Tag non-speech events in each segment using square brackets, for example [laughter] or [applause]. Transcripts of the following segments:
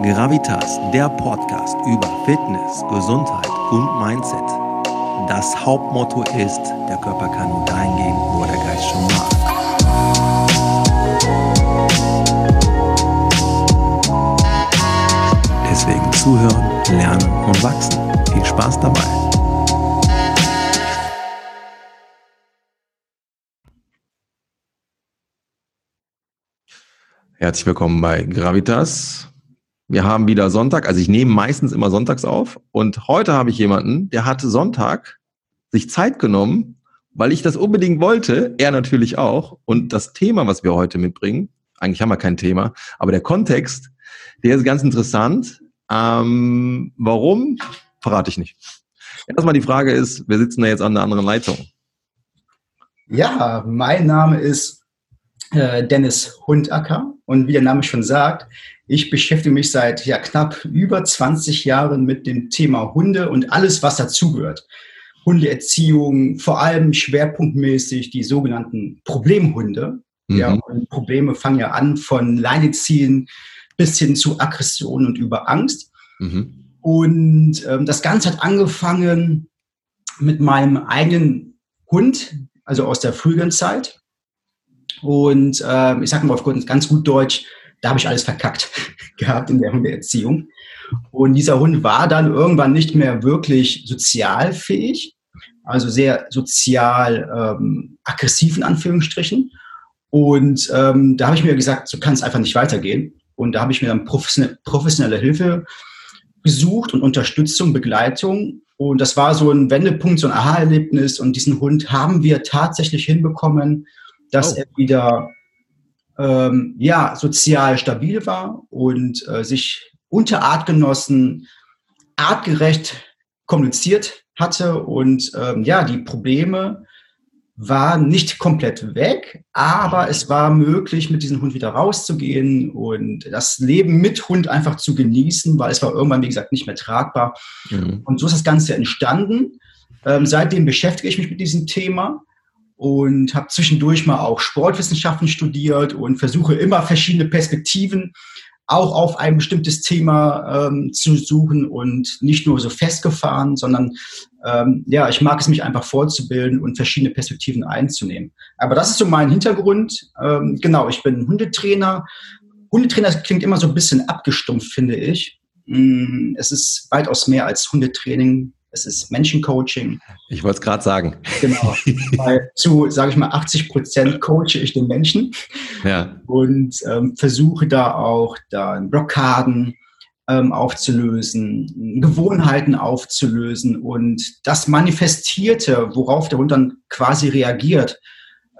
Gravitas, der Podcast über Fitness, Gesundheit und Mindset. Das Hauptmotto ist, der Körper kann nur dahin gehen, wo der Geist schon war. Deswegen zuhören, lernen und wachsen. Viel Spaß dabei. Herzlich willkommen bei Gravitas. Wir haben wieder Sonntag, also ich nehme meistens immer sonntags auf und heute habe ich jemanden, der hatte Sonntag sich Zeit genommen, weil ich das unbedingt wollte, er natürlich auch und das Thema, was wir heute mitbringen, eigentlich haben wir kein Thema, aber der Kontext, der ist ganz interessant. Ähm, warum? Verrate ich nicht. Erstmal die Frage ist, wir sitzen da jetzt an der anderen Leitung. Ja, mein Name ist äh, Dennis Hundacker und wie der Name schon sagt, ich beschäftige mich seit ja, knapp über 20 Jahren mit dem Thema Hunde und alles, was dazugehört. Hundeerziehung, vor allem schwerpunktmäßig die sogenannten Problemhunde. Mhm. Ja, und Probleme fangen ja an von Leineziehen bis hin zu Aggression und über Angst. Mhm. Und ähm, das Ganze hat angefangen mit meinem eigenen Hund, also aus der früheren Zeit. Und äh, ich sage mal auf ganz gut Deutsch, da habe ich alles verkackt [laughs] gehabt in der Hundeerziehung. Und dieser Hund war dann irgendwann nicht mehr wirklich sozialfähig, also sehr sozial ähm, aggressiv in Anführungsstrichen. Und ähm, da habe ich mir gesagt, so kann es einfach nicht weitergehen. Und da habe ich mir dann professionelle, professionelle Hilfe gesucht und Unterstützung, Begleitung. Und das war so ein Wendepunkt, so ein Aha-Erlebnis. Und diesen Hund haben wir tatsächlich hinbekommen, dass oh. er wieder ähm, ja, sozial stabil war und äh, sich unter Artgenossen artgerecht kommuniziert hatte und ähm, ja, die Probleme waren nicht komplett weg, aber es war möglich, mit diesem Hund wieder rauszugehen und das Leben mit Hund einfach zu genießen, weil es war irgendwann, wie gesagt, nicht mehr tragbar. Mhm. Und so ist das Ganze entstanden. Ähm, seitdem beschäftige ich mich mit diesem Thema und habe zwischendurch mal auch Sportwissenschaften studiert und versuche immer verschiedene Perspektiven auch auf ein bestimmtes Thema ähm, zu suchen und nicht nur so festgefahren, sondern ähm, ja, ich mag es mich einfach fortzubilden und verschiedene Perspektiven einzunehmen. Aber das ist so mein Hintergrund. Ähm, genau, ich bin Hundetrainer. Hundetrainer klingt immer so ein bisschen abgestumpft, finde ich. Mm, es ist weitaus mehr als Hundetraining es ist Menschencoaching. Ich wollte es gerade sagen. Genau. [laughs] Weil zu, sage ich mal, 80 Prozent coache ich den Menschen ja. und ähm, versuche da auch dann Blockaden ähm, aufzulösen, Gewohnheiten aufzulösen und das Manifestierte, worauf der Hund dann quasi reagiert,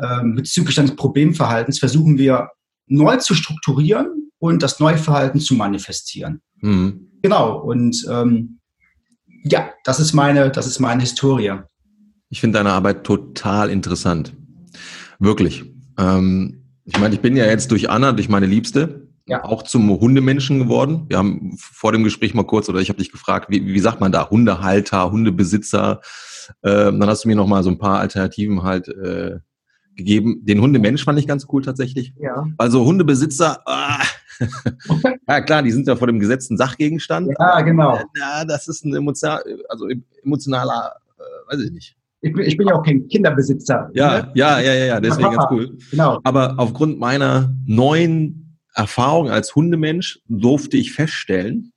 ähm, bezüglich des Problemverhaltens, versuchen wir neu zu strukturieren und das neue Verhalten zu manifestieren. Mhm. Genau. Und ähm, ja, das ist meine, das ist meine Historie. Ich finde deine Arbeit total interessant. Wirklich. Ähm, ich meine, ich bin ja jetzt durch Anna, durch meine Liebste, ja. auch zum Hundemenschen geworden. Wir haben vor dem Gespräch mal kurz, oder ich habe dich gefragt, wie, wie sagt man da, Hundehalter, Hundebesitzer. Ähm, dann hast du mir noch mal so ein paar Alternativen halt äh, gegeben. Den Hundemensch fand ich ganz cool tatsächlich. Ja. Also Hundebesitzer, ah, [laughs] ja, klar, die sind ja vor dem gesetzten Sachgegenstand. Ja, genau. Ja, das ist ein emotional, also emotionaler, äh, weiß ich nicht. Ich bin, ich bin ja auch kein Kinderbesitzer. Ja, ne? ja, ja, ja, ja, deswegen ganz cool. Genau. Aber aufgrund meiner neuen Erfahrung als Hundemensch durfte ich feststellen,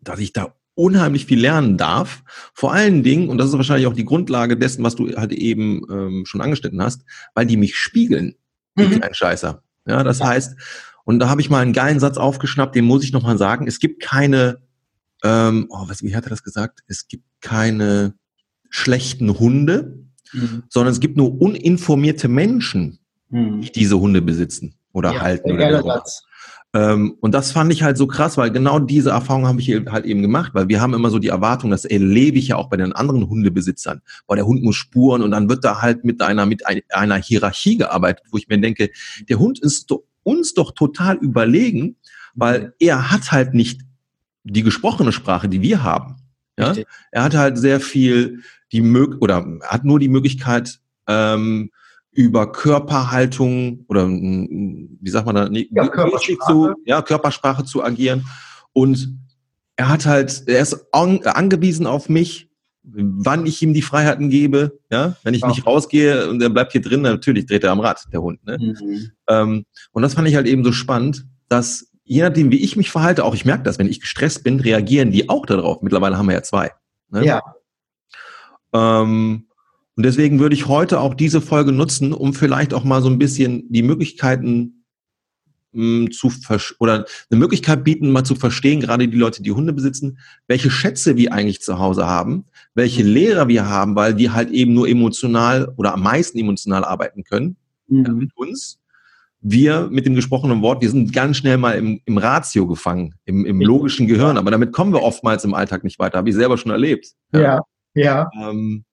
dass ich da unheimlich viel lernen darf. Vor allen Dingen, und das ist wahrscheinlich auch die Grundlage dessen, was du halt eben ähm, schon angeschnitten hast, weil die mich spiegeln. Mhm. Ein Scheißer. Ja, das heißt, und da habe ich mal einen geilen Satz aufgeschnappt, den muss ich nochmal sagen. Es gibt keine, ähm, oh, was, wie hat er das gesagt? Es gibt keine schlechten Hunde, mhm. sondern es gibt nur uninformierte Menschen, mhm. die diese Hunde besitzen oder ja, halten. Oder Satz. Ähm, und das fand ich halt so krass, weil genau diese Erfahrung habe ich halt eben gemacht, weil wir haben immer so die Erwartung, das erlebe ich ja auch bei den anderen Hundebesitzern, weil der Hund muss spuren und dann wird da halt mit einer, mit einer Hierarchie gearbeitet, wo ich mir denke, der Hund ist so uns doch total überlegen, weil mhm. er hat halt nicht die gesprochene Sprache, die wir haben. Ja? Er hat halt sehr viel die Mög oder hat nur die Möglichkeit, ähm, über Körperhaltung oder wie sagt man da, ja, Körpersprache. Zu, ja, Körpersprache zu agieren. Und er hat halt, er ist an, angewiesen auf mich, wann ich ihm die Freiheiten gebe. Ja, wenn ich ja. nicht rausgehe und er bleibt hier drin, natürlich dreht er am Rad, der Hund. Ne? Mhm. Ähm, und das fand ich halt eben so spannend, dass je nachdem, wie ich mich verhalte, auch ich merke das, wenn ich gestresst bin, reagieren die auch darauf. Mittlerweile haben wir ja zwei. Ne? Ja. Ähm, und deswegen würde ich heute auch diese Folge nutzen, um vielleicht auch mal so ein bisschen die Möglichkeiten mh, hm, zu oder eine Möglichkeit bieten, mal zu verstehen, gerade die Leute, die Hunde besitzen, welche Schätze wir eigentlich zu Hause haben, welche mhm. Lehrer wir haben, weil die halt eben nur emotional oder am meisten emotional arbeiten können mhm. ja, mit uns. Wir mit dem gesprochenen Wort, wir sind ganz schnell mal im, im Ratio gefangen, im, im logischen Gehirn, aber damit kommen wir oftmals im Alltag nicht weiter, habe ich selber schon erlebt. Ja, ja. ja. Ähm,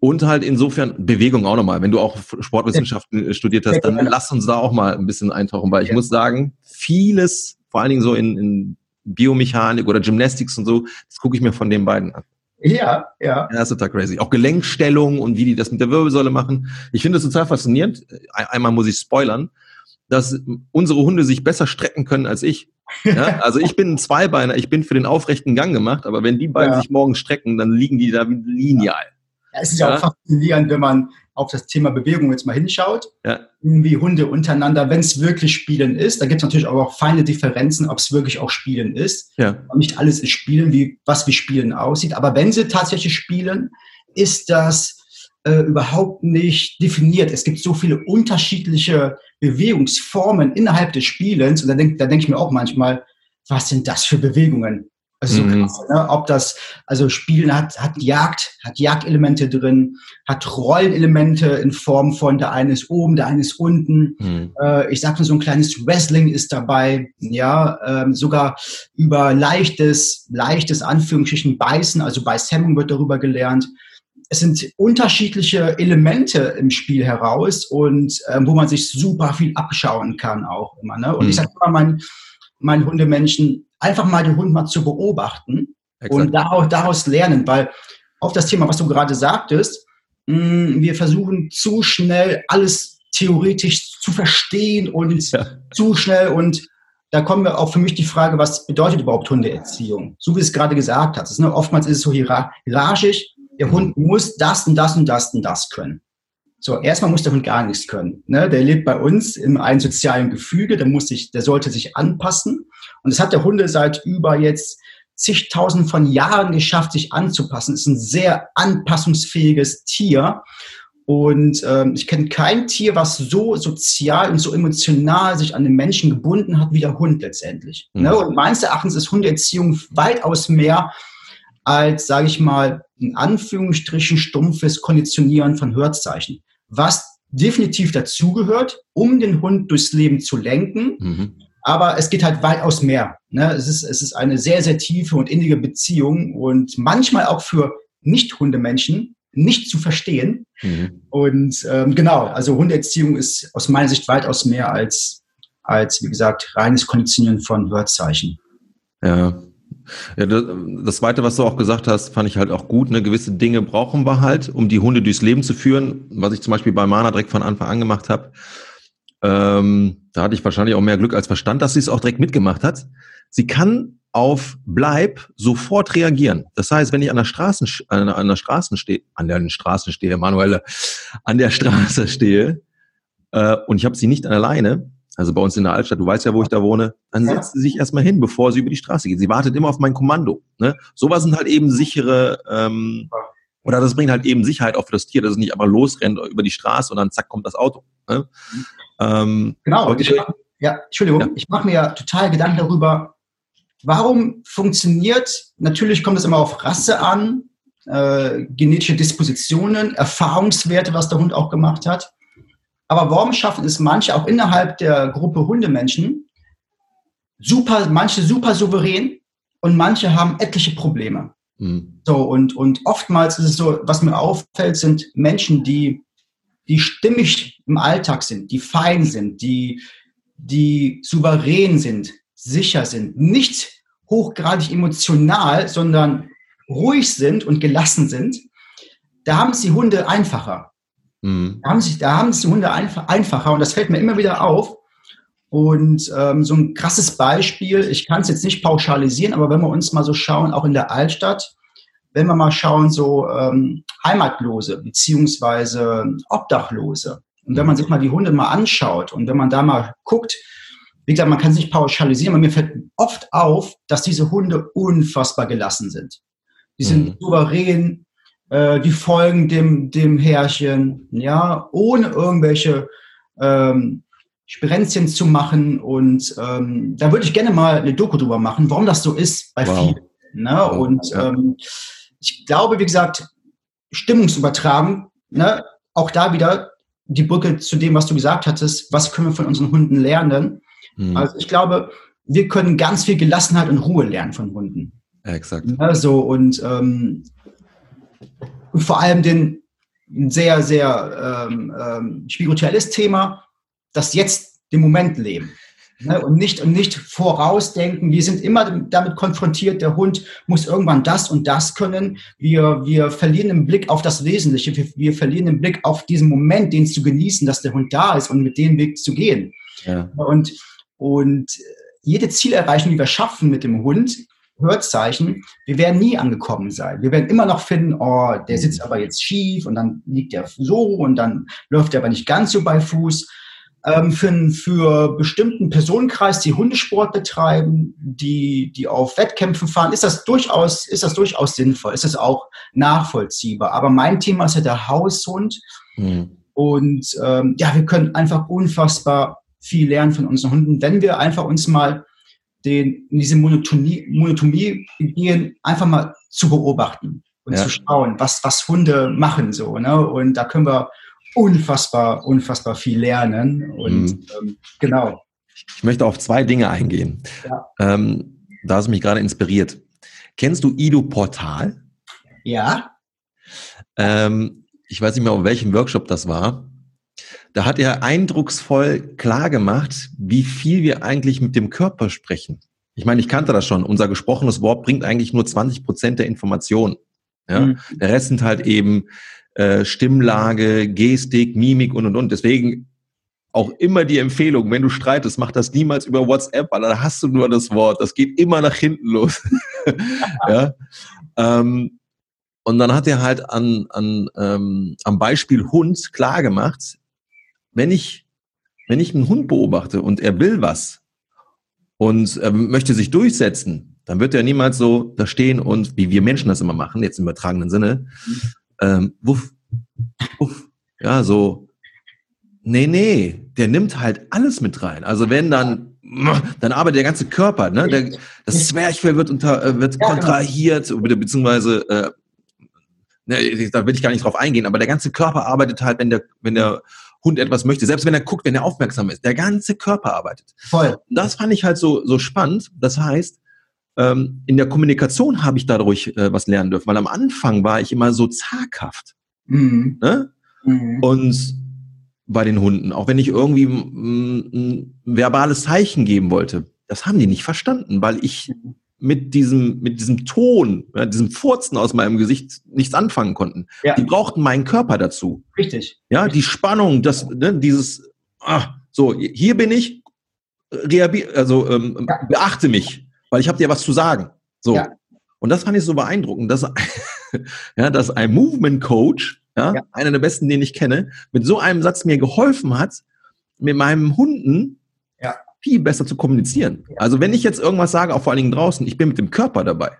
und halt insofern Bewegung auch nochmal. Wenn du auch Sportwissenschaften ja. studiert hast, dann lass uns da auch mal ein bisschen eintauchen, weil ich ja. muss sagen, vieles, vor allen Dingen so in, in Biomechanik oder Gymnastics und so, das gucke ich mir von den beiden an. Ja, ja. Ja, das ist total crazy. Auch Gelenkstellung und wie die das mit der Wirbelsäule machen. Ich finde es total faszinierend. Einmal muss ich spoilern, dass unsere Hunde sich besser strecken können als ich. Ja, [laughs] also ich bin ein Zweibeiner, ich bin für den aufrechten Gang gemacht, aber wenn die beiden ja. sich morgen strecken, dann liegen die da lineal. Ja, es ist ja, auch faszinierend, wenn man auf das Thema Bewegung jetzt mal hinschaut, ja. wie Hunde untereinander, wenn es wirklich Spielen ist, da gibt es natürlich auch feine Differenzen, ob es wirklich auch Spielen ist. Ja. Und nicht alles ist Spielen, wie, was wie Spielen aussieht. Aber wenn sie tatsächlich spielen, ist das äh, überhaupt nicht definiert. Es gibt so viele unterschiedliche Bewegungsformen innerhalb des Spielens. Und da denke da denk ich mir auch manchmal, was sind das für Bewegungen? Also so mhm. krass, ne? ob das, also Spielen hat, hat Jagd, hat Jagdelemente drin, hat Rollenelemente in Form von der eine ist oben, der eine ist unten. Mhm. Äh, ich sag nur so ein kleines Wrestling ist dabei, ja, ähm, sogar über leichtes, leichtes Anführungsstrichen Beißen, also Beißhemmung wird darüber gelernt. Es sind unterschiedliche Elemente im Spiel heraus und ähm, wo man sich super viel abschauen kann auch immer. Ne? Und mhm. ich sag immer meinen mein Hundemenschen, einfach mal den Hund mal zu beobachten Exakt. und daraus, daraus lernen, weil auf das Thema, was du gerade sagtest, mh, mm, wir versuchen zu schnell alles theoretisch zu verstehen und ja. zu schnell und da kommen wir auch für mich die Frage, was bedeutet überhaupt Hundeerziehung? So wie es gerade gesagt hast. Ne? Oftmals ist es so hierarchisch. Der Hund muss das und das und das und das können. So, erstmal muss der Hund gar nichts können. Ne? Der lebt bei uns in einem sozialen Gefüge, der muss sich, der sollte sich anpassen. Und das hat der Hunde seit über jetzt zigtausend von Jahren geschafft, sich anzupassen. Ist ein sehr anpassungsfähiges Tier. Und ähm, ich kenne kein Tier, was so sozial und so emotional sich an den Menschen gebunden hat wie der Hund letztendlich. Mhm. Ne? Und meines Erachtens ist Hundeerziehung weitaus mehr als, sage ich mal, in Anführungsstrichen stumpfes Konditionieren von Hörzeichen was definitiv dazugehört, um den Hund durchs Leben zu lenken. Mhm. Aber es geht halt weitaus mehr. Ne? Es, ist, es ist eine sehr, sehr tiefe und innige Beziehung und manchmal auch für Nicht-Hundemenschen nicht zu verstehen. Mhm. Und ähm, genau, also Hundeerziehung ist aus meiner Sicht weitaus mehr als, als wie gesagt, reines Konditionieren von Hörzeichen. Ja, ja, das, das Zweite, was du auch gesagt hast, fand ich halt auch gut. Ne? Gewisse Dinge brauchen wir halt, um die Hunde durchs Leben zu führen. Was ich zum Beispiel bei Mana direkt von Anfang an gemacht habe. Ähm, da hatte ich wahrscheinlich auch mehr Glück als Verstand, dass sie es auch direkt mitgemacht hat. Sie kann auf Bleib sofort reagieren. Das heißt, wenn ich an der Straße, an, an der Straße stehe, an der Straße stehe, Manuelle, an der Straße stehe, äh, und ich habe sie nicht alleine, also bei uns in der Altstadt, du weißt ja, wo ich da wohne, dann setzt sie sich erstmal hin, bevor sie über die Straße geht. Sie wartet immer auf mein Kommando. Ne? Sowas sind halt eben sichere, ähm, oder das bringt halt eben Sicherheit auch für das Tier, dass es nicht einfach losrennt über die Straße und dann zack kommt das Auto. Ne? Ähm, genau. Ich ja, Entschuldigung, ja. ich mache mir ja total Gedanken darüber, warum funktioniert, natürlich kommt es immer auf Rasse an, äh, genetische Dispositionen, Erfahrungswerte, was der Hund auch gemacht hat. Aber warum schaffen es manche auch innerhalb der Gruppe Hundemenschen, super, manche super souverän und manche haben etliche Probleme. Mhm. So, und, und oftmals ist es so, was mir auffällt, sind Menschen, die, die stimmig im Alltag sind, die fein sind, die, die souverän sind, sicher sind, nicht hochgradig emotional, sondern ruhig sind und gelassen sind. Da haben es die Hunde einfacher. Mhm. Da, haben sich, da haben es die Hunde einfach, einfacher und das fällt mir immer wieder auf. Und ähm, so ein krasses Beispiel, ich kann es jetzt nicht pauschalisieren, aber wenn wir uns mal so schauen, auch in der Altstadt, wenn wir mal schauen, so ähm, Heimatlose beziehungsweise Obdachlose. Und wenn man sich mal die Hunde mal anschaut und wenn man da mal guckt, wie gesagt, man kann es nicht pauschalisieren, aber mir fällt oft auf, dass diese Hunde unfassbar gelassen sind. Die sind mhm. souverän, äh, die folgen dem, dem Herrchen, ja, ohne irgendwelche ähm, Spirenzchen zu machen. Und ähm, da würde ich gerne mal eine Doku drüber machen, warum das so ist bei wow. vielen. Ne? Wow. Und ähm, ich glaube, wie gesagt, Stimmungsübertragen, ne? auch da wieder die Brücke zu dem, was du gesagt hattest, was können wir von unseren Hunden lernen? Mhm. Also ich glaube, wir können ganz viel Gelassenheit und Ruhe lernen von Hunden. exakt. Also und ähm, vor allem den sehr, sehr ähm, ähm, spirituelles Thema, das jetzt den Moment leben. Ne? Und, nicht, und nicht vorausdenken. Wir sind immer damit konfrontiert, der Hund muss irgendwann das und das können. Wir, wir verlieren den Blick auf das Wesentliche. Wir, wir verlieren den Blick auf diesen Moment, den zu genießen, dass der Hund da ist und mit dem Weg zu gehen. Ja. Und, und jede Zielerreichung, die wir schaffen mit dem Hund, Hörzeichen, wir werden nie angekommen sein. Wir werden immer noch finden, oh, der sitzt aber jetzt schief und dann liegt er so und dann läuft er aber nicht ganz so bei Fuß für, für bestimmten Personenkreis, die Hundesport betreiben, die, die auf Wettkämpfen fahren, ist das durchaus, ist das durchaus sinnvoll, ist das auch nachvollziehbar. Aber mein Thema ist ja der Haushund. Mhm. Und ähm, ja, wir können einfach unfassbar viel lernen von unseren Hunden, wenn wir einfach uns mal den, in diese Monotonie, Monotomie gehen, einfach mal zu beobachten und ja. zu schauen, was, was Hunde machen so. Ne? Und da können wir unfassbar, unfassbar viel lernen. Und mhm. ähm, genau. Ich möchte auf zwei Dinge eingehen. Ja. Ähm, da hast du mich gerade inspiriert. Kennst du Ido Portal? Ja. Ähm, ich weiß nicht mehr, auf welchem Workshop das war. Da hat er eindrucksvoll klar gemacht, wie viel wir eigentlich mit dem Körper sprechen. Ich meine, ich kannte das schon. Unser gesprochenes Wort bringt eigentlich nur 20 Prozent der Informationen. Ja? Mhm. Der Rest sind halt eben äh, Stimmlage, Gestik, Mimik und und und. Deswegen auch immer die Empfehlung, wenn du streitest, mach das niemals über WhatsApp, weil da hast du nur das Wort. Das geht immer nach hinten los. [laughs] ja? Ähm, und dann hat er halt an, an, ähm, am Beispiel Hund klar gemacht, wenn ich, wenn ich einen Hund beobachte und er will was und ähm, möchte sich durchsetzen, dann wird er niemals so da stehen und, wie wir Menschen das immer machen, jetzt im übertragenen Sinne, ähm, wuff, wuff, ja, so, nee, nee, der nimmt halt alles mit rein. Also wenn dann, dann arbeitet der ganze Körper, ne? Der, das Zwerchfell wird unter, äh, wird genau. kontrahiert, beziehungsweise, äh, ne, da will ich gar nicht drauf eingehen, aber der ganze Körper arbeitet halt, wenn der, wenn der Hund etwas möchte, selbst wenn er guckt, wenn er aufmerksam ist, der ganze Körper arbeitet. Voll. Das fand ich halt so, so spannend. Das heißt, ähm, in der Kommunikation habe ich dadurch äh, was lernen dürfen, weil am Anfang war ich immer so zaghaft. Mhm. Ne? Mhm. Und bei den Hunden, auch wenn ich irgendwie ein, verbales Zeichen geben wollte, das haben die nicht verstanden, weil ich mit diesem, mit diesem Ton, ja, diesem Furzen aus meinem Gesicht nichts anfangen konnten. Ja. Die brauchten meinen Körper dazu. Richtig. Ja, Richtig. die Spannung, das, ne, dieses, ah, so, hier bin ich, also ähm, ja. beachte mich weil ich habe dir was zu sagen. So. Ja. Und das fand ich so beeindruckend, dass, [laughs] ja, dass ein Movement Coach, ja, ja, einer der besten, den ich kenne, mit so einem Satz mir geholfen hat, mit meinem Hunden ja. viel besser zu kommunizieren. Ja. Also wenn ich jetzt irgendwas sage, auch vor allen Dingen draußen, ich bin mit dem Körper dabei.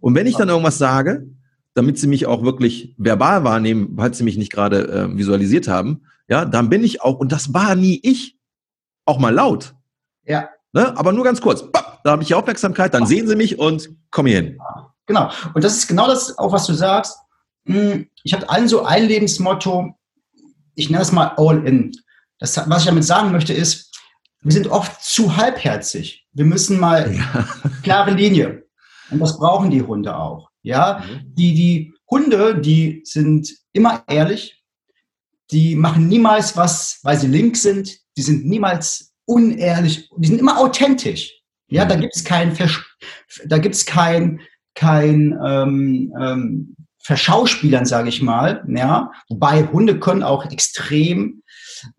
Und wenn ich dann irgendwas sage, damit sie mich auch wirklich verbal wahrnehmen, falls sie mich nicht gerade äh, visualisiert haben, ja, dann bin ich auch, und das war nie ich, auch mal laut. Ja. Ne? Aber nur ganz kurz. Da habe ich die Aufmerksamkeit, dann sehen sie mich und kommen hier hin. Genau. Und das ist genau das, auch was du sagst. Hm, ich habe allen so ein Lebensmotto, ich nenne es mal all in. Das, was ich damit sagen möchte, ist, wir sind oft zu halbherzig. Wir müssen mal ja. [laughs] klare Linie. Und das brauchen die Hunde auch. Ja, mhm. die, die Hunde, die sind immer ehrlich. Die machen niemals was, weil sie links sind. Die sind niemals unehrlich, die sind immer authentisch. Ja, da mhm. gibt es kein, da gibt's kein, kein ähm, ähm, Verschauspielern, sage ich mal. Ja, wobei Hunde können auch extrem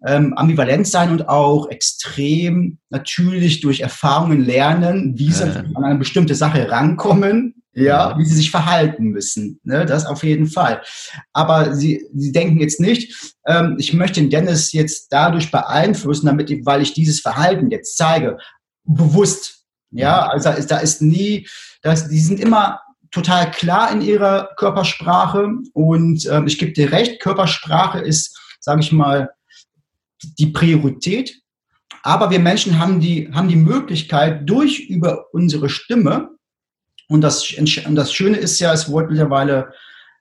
ähm, ambivalent sein und auch extrem natürlich durch Erfahrungen lernen, wie sie äh. an eine bestimmte Sache rankommen, ja, wie sie sich verhalten müssen. Ne? Das auf jeden Fall. Aber sie, sie denken jetzt nicht, ähm, ich möchte den Dennis jetzt dadurch beeinflussen, damit, weil ich dieses Verhalten jetzt zeige, bewusst. Ja, also da ist nie, das, die sind immer total klar in ihrer Körpersprache und ähm, ich gebe dir recht, Körpersprache ist, sage ich mal, die Priorität. Aber wir Menschen haben die, haben die Möglichkeit, durch über unsere Stimme, und das, und das Schöne ist ja, es wurde mittlerweile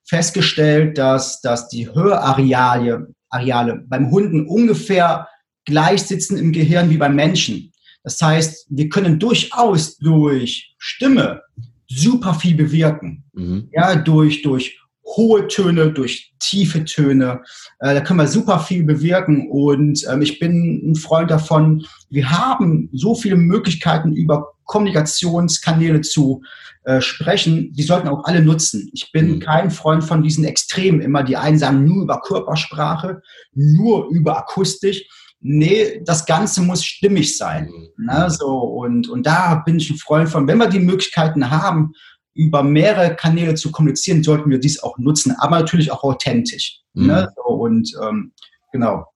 festgestellt, dass, dass die Hörareale Areale beim Hunden ungefähr gleich sitzen im Gehirn wie beim Menschen. Das heißt, wir können durchaus durch Stimme super viel bewirken. Mhm. Ja, durch, durch hohe Töne, durch tiefe Töne. Äh, da können wir super viel bewirken. Und ähm, ich bin ein Freund davon, wir haben so viele Möglichkeiten über Kommunikationskanäle zu äh, sprechen. Die sollten auch alle nutzen. Ich bin mhm. kein Freund von diesen Extremen immer. Die einen sagen nur über Körpersprache, nur über Akustik nee, das Ganze muss stimmig sein. Mhm. Ne, so, und, und da bin ich ein Freund von, wenn wir die Möglichkeiten haben, über mehrere Kanäle zu kommunizieren, sollten wir dies auch nutzen, aber natürlich auch authentisch. Mhm. Ne, so, und ähm, genau.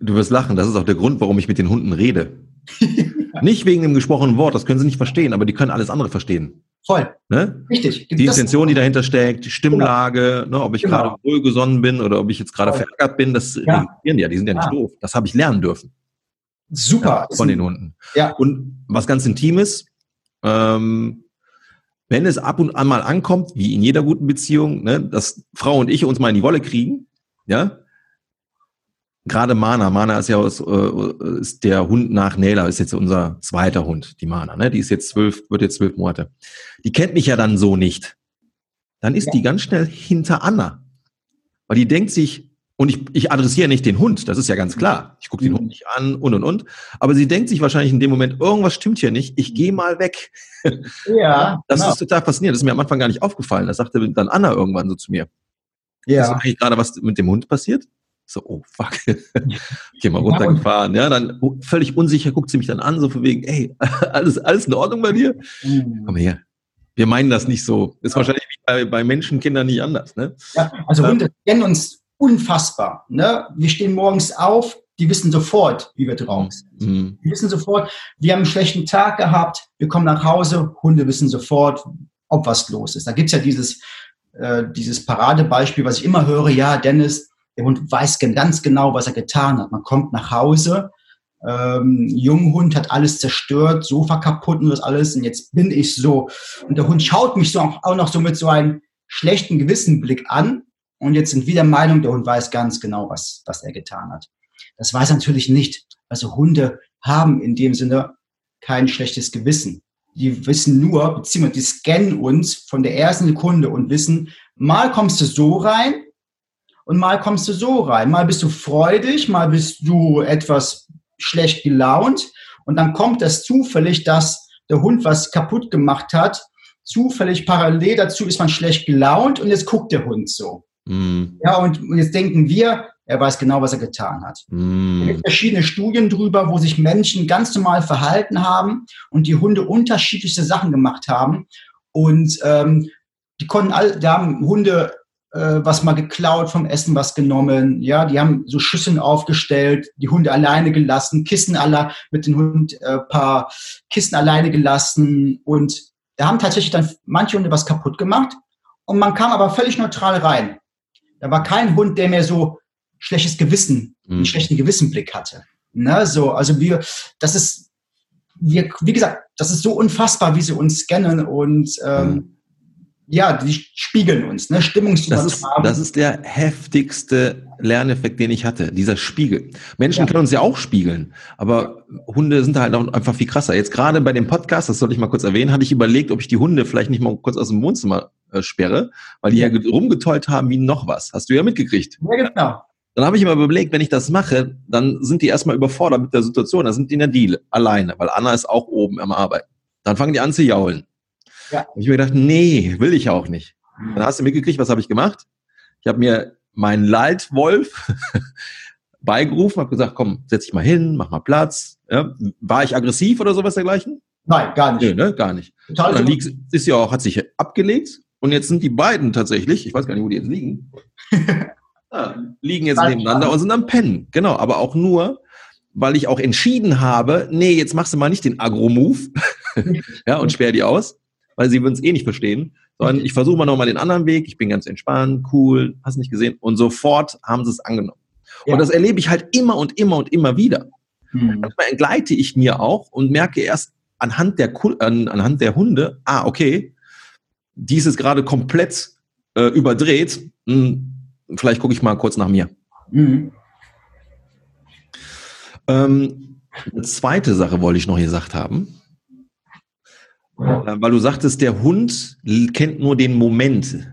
Du wirst lachen, das ist auch der Grund, warum ich mit den Hunden rede. [laughs] nicht wegen dem gesprochenen Wort, das können sie nicht verstehen, aber die können alles andere verstehen. Voll. Ne? Richtig. Die das Intention, die dahinter steckt, die Stimmlage, genau. ne, ob ich genau. gerade wohlgesonnen bin oder ob ich jetzt gerade verärgert bin, das ja. registrieren ja, die sind ja nicht ja. doof. Das habe ich lernen dürfen. Super. Ja, von den Hunden. Ja. Und was ganz Intimes, ähm, wenn es ab und an mal ankommt, wie in jeder guten Beziehung, ne, dass Frau und ich uns mal in die Wolle kriegen, ja, gerade Mana, Mana ist ja aus, äh, ist der Hund nach Nela, ist jetzt unser zweiter Hund, die Mana, ne? Die ist jetzt zwölf, wird jetzt zwölf Monate. Die kennt mich ja dann so nicht. Dann ist ja. die ganz schnell hinter Anna. Weil die denkt sich, und ich, ich adressiere nicht den Hund, das ist ja ganz klar. Ich gucke den mhm. Hund nicht an und und und. Aber sie denkt sich wahrscheinlich in dem Moment, irgendwas stimmt hier nicht, ich gehe mal weg. Ja. [laughs] Das genau. ist total faszinierend. Das ist mir am Anfang gar nicht aufgefallen. Das sagte dann Anna irgendwann so zu mir. Ja. Ist eigentlich gerade was mit dem Hund passiert? So, oh fuck. [laughs] okay, mal runtergefahren. Ja, dann völlig unsicher guckt sie mich dann an, so von wegen, ey, [laughs] alles, alles in Ordnung bei dir? Mhm. Komm her. Wir meinen das nicht so. Ist ja. wahrscheinlich bei, bei Menschenkindern nicht anders. Ne? Ja, also Hunde kennen uns unfassbar. Ne? Wir stehen morgens auf, die wissen sofort, wie wir drauf sind. Mhm. Die wissen sofort, wir haben einen schlechten Tag gehabt, wir kommen nach Hause, Hunde wissen sofort, ob was los ist. Da gibt's ja dieses, äh, dieses Paradebeispiel, was ich immer höre, ja, Dennis, der Hund weiß ganz genau, was er getan hat. Man kommt nach Hause, ähm, Junghund hat alles zerstört, Sofa kaputt und das alles und jetzt bin ich so. Und der Hund schaut mich so auch noch so mit so einem schlechten Gewissenblick an und jetzt sind wir der Meinung, der Hund weiß ganz genau, was, was er getan hat. Das weiß er natürlich nicht. Also Hunde haben in dem Sinne kein schlechtes Gewissen. Die wissen nur, beziehungsweise die scannen uns von der ersten Sekunde und wissen, mal kommst du so rein, und mal kommst du so rein. Mal bist du freudig, mal bist du etwas schlecht gelaunt und dann kommt das zufällig, dass der Hund was kaputt gemacht hat. Zufällig parallel dazu ist man schlecht gelaunt und jetzt guckt der Hund so. Mm. Ja, und jetzt denken wir, er weiß genau, was er getan hat. Mm. Es gibt verschiedene Studien drüber, wo sich Menschen ganz normal verhalten haben und die Hunde unterschiedlichste Sachen gemacht haben. Und ähm, die konnten all, da haben Hunde äh, was mal geklaut, vom Essen was genommen. Ja, die haben so Schüsseln aufgestellt, die Hunde alleine gelassen, Kissen alle mit den Hund äh, paar Kissen alleine gelassen und da haben tatsächlich dann manche Hunde was kaputt gemacht und man kam aber völlig neutral rein. Da war kein Hund, der mehr so schlechtes Gewissen, mhm. einen schlechten Gewissenblick hatte. Ne, so, also wir, das ist, wir, wie gesagt, das ist so unfassbar, wie sie uns scannen und ähm, mhm ja, die spiegeln uns, ne? Stimmungsübertragung. Das ist, das ist der heftigste Lerneffekt, den ich hatte, dieser Spiegel. Menschen ja. können uns ja auch spiegeln, aber Hunde sind halt auch einfach viel krasser. Jetzt gerade bei dem Podcast, das soll ich mal kurz erwähnen, hatte ich überlegt, ob ich die Hunde vielleicht nicht mal kurz aus dem Wohnzimmer äh, sperre, weil die ja rumgetollt haben wie noch was. Hast du ja mitgekriegt. Ja, genau. Dann habe ich immer überlegt, wenn ich das mache, dann sind die erstmal überfordert mit der Situation. Dann sind die in der Deal alleine, weil Anna ist auch oben am Arbeiten. Dann fangen die an zu jaulen. Ja. Und ich mir gedacht, nee, will ich auch nicht. Dann hast du mitgekriegt, was habe ich gemacht? Ich habe mir meinen Leitwolf [laughs] beigerufen, habe gesagt, komm, setz dich mal hin, mach mal Platz. Ja, war ich aggressiv oder sowas dergleichen? Nein, gar nicht. Nö, ne, gar nicht. Total dann liegt, ist ja auch, hat sich abgelegt und jetzt sind die beiden tatsächlich, ich weiß gar nicht, wo die jetzt liegen, ja, [laughs] liegen jetzt nebeneinander und sind am Pennen. Genau, aber auch nur, weil ich auch entschieden habe, nee, jetzt machst du mal nicht den Agro-Move [laughs] ja, und sperr die aus, weil sie würden es eh nicht verstehen, sondern ich versuche mal nochmal den anderen Weg, ich bin ganz entspannt, cool, hast nicht gesehen und sofort haben sie es angenommen. Ja. Und das erlebe ich halt immer und immer und immer wieder. Mhm. Manchmal entgleite ich mir auch und merke erst anhand der, an, anhand der Hunde, ah, okay, die ist gerade komplett äh, überdreht, hm, vielleicht gucke ich mal kurz nach mir. Mhm. Ähm, eine zweite Sache wollte ich noch gesagt haben. Äh, weil du sagtest, der Hund kennt nur den Moment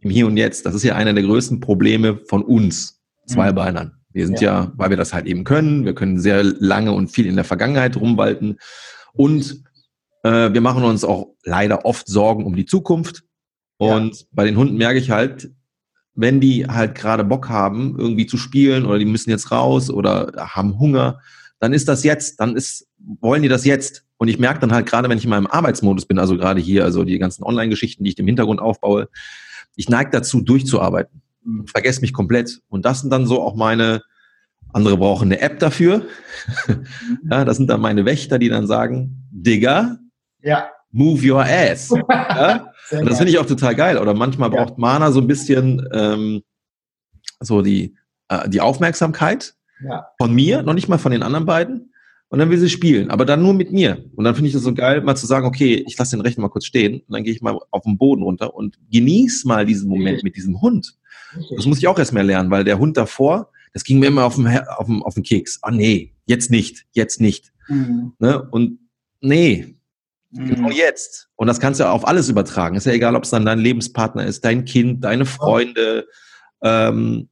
im Hier und Jetzt. Das ist ja einer der größten Probleme von uns, Zweibeinern. Wir sind ja. ja, weil wir das halt eben können, wir können sehr lange und viel in der Vergangenheit rumwalten und äh, wir machen uns auch leider oft Sorgen um die Zukunft. Und ja. bei den Hunden merke ich halt, wenn die halt gerade Bock haben, irgendwie zu spielen oder die müssen jetzt raus oder haben Hunger, dann ist das jetzt, dann ist, wollen die das jetzt. Und ich merke dann halt gerade, wenn ich in meinem Arbeitsmodus bin, also gerade hier, also die ganzen Online-Geschichten, die ich im Hintergrund aufbaue, ich neige dazu, durchzuarbeiten. Mhm. Vergesse mich komplett. Und das sind dann so auch meine, andere brauchen eine App dafür. Mhm. [laughs] ja, das sind dann meine Wächter, die dann sagen, Digga, ja. move your ass. [laughs] ja? Und das finde ich auch total geil. Oder manchmal ja. braucht Mana so ein bisschen ähm, so die, äh, die Aufmerksamkeit von mir, noch nicht mal von den anderen beiden. Und dann will sie spielen, aber dann nur mit mir. Und dann finde ich das so geil, mal zu sagen, okay, ich lasse den Rechner mal kurz stehen und dann gehe ich mal auf den Boden runter und genieß mal diesen Moment mit diesem Hund. Das muss ich auch erst mal lernen, weil der Hund davor, das ging mir immer auf den, auf den, auf den Keks. Ah, oh, nee, jetzt nicht, jetzt nicht. Mhm. Ne? Und nee, Genau mhm. jetzt. Und das kannst du auf alles übertragen. Ist ja egal, ob es dann dein Lebenspartner ist, dein Kind, deine Freunde. Ähm,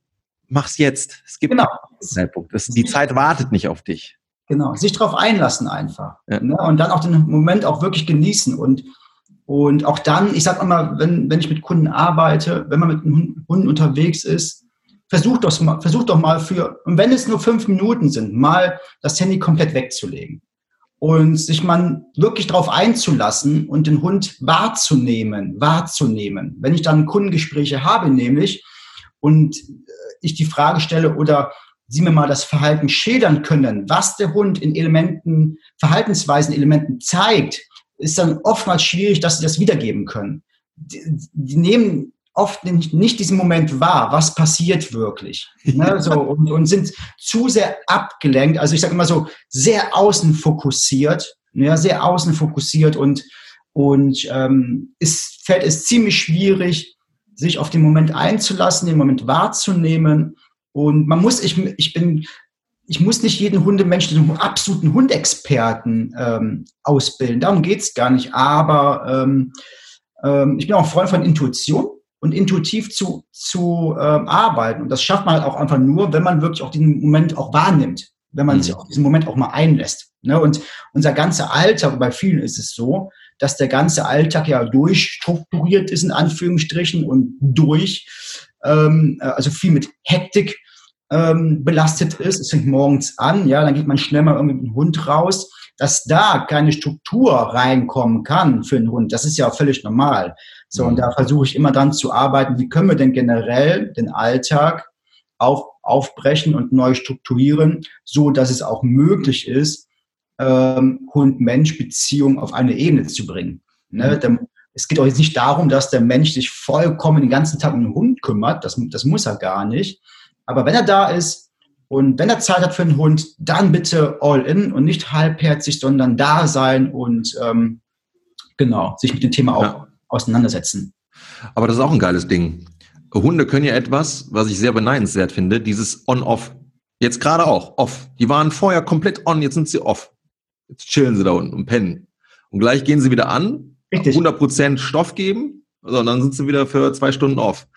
mach's jetzt. Es gibt genau. einen Zeitpunkt. Das, die Zeit wartet nicht auf dich. Genau. Sich darauf einlassen einfach. Ja. Ne? Und dann auch den Moment auch wirklich genießen. Und, und auch dann, ich sag immer, wenn, wenn ich mit Kunden arbeite, wenn man mit einem Hunden unterwegs ist, versuch doch mal, versuch doch mal für, und wenn es nur fünf Minuten sind, mal das Handy komplett wegzulegen und sich man wirklich darauf einzulassen und den Hund wahrzunehmen, wahrzunehmen. Wenn ich dann Kundengespräche habe, nämlich, und äh, ich die Frage stelle oder Sie mir mal das Verhalten schildern können, was der Hund in Elementen, Verhaltensweisen, Elementen zeigt, ist dann oftmals schwierig, dass Sie das wiedergeben können. Die, die nehmen oft nicht diesen Moment wahr, was passiert wirklich. Ne, so, [laughs] und, und, sind zu sehr abgelenkt. Also ich sage immer so, sehr außen fokussiert, ja, sehr außen fokussiert und, und ähm, es fällt es ziemlich schwierig, sich auf den Moment einzulassen, den Moment wahrzunehmen. Und man muss, ich, ich bin, ich muss nicht jeden Hundemenschen zum absoluten Hundexperten ähm, ausbilden. Darum geht's gar nicht. Aber ähm, ähm, ich bin auch ein Freund von Intuition und intuitiv zu, zu ähm, arbeiten. Und das schafft man halt auch einfach nur, wenn man wirklich auch diesen Moment auch wahrnimmt, wenn man mhm. sich auf diesen Moment auch mal einlässt. Ne? Und unser ganzer Alltag, bei vielen ist es so, dass der ganze Alltag ja durchstrukturiert ist, in Anführungsstrichen, und durch, ähm, äh, also viel mit Hektik ähm, belastet ist. Es fängt morgens an, ja, dann geht man schnell mal irgendwie mit dem Hund raus. Dass da keine Struktur reinkommen kann für einen Hund, das ist ja völlig normal. So, und da versuche ich immer dann zu arbeiten, wie können wir denn generell den Alltag auf, aufbrechen und neu strukturieren, so dass es auch möglich ist, ähm, Hund-Mensch-Beziehung auf eine Ebene zu bringen. Ne? Mhm. Es geht auch jetzt nicht darum, dass der Mensch sich vollkommen den ganzen Tag um den Hund kümmert. Das, das muss er gar nicht. Aber wenn er da ist und wenn er Zeit hat für den Hund, dann bitte all in und nicht halbherzig, sondern da sein und ähm, genau sich mit dem Thema auch ja auseinandersetzen. Aber das ist auch ein geiles Ding. Hunde können ja etwas, was ich sehr beneidenswert finde, dieses On-Off. Jetzt gerade auch, off. Die waren vorher komplett on, jetzt sind sie off. Jetzt chillen sie da unten und pennen. Und gleich gehen sie wieder an, Richtig. 100% Stoff geben, also, und dann sind sie wieder für zwei Stunden off.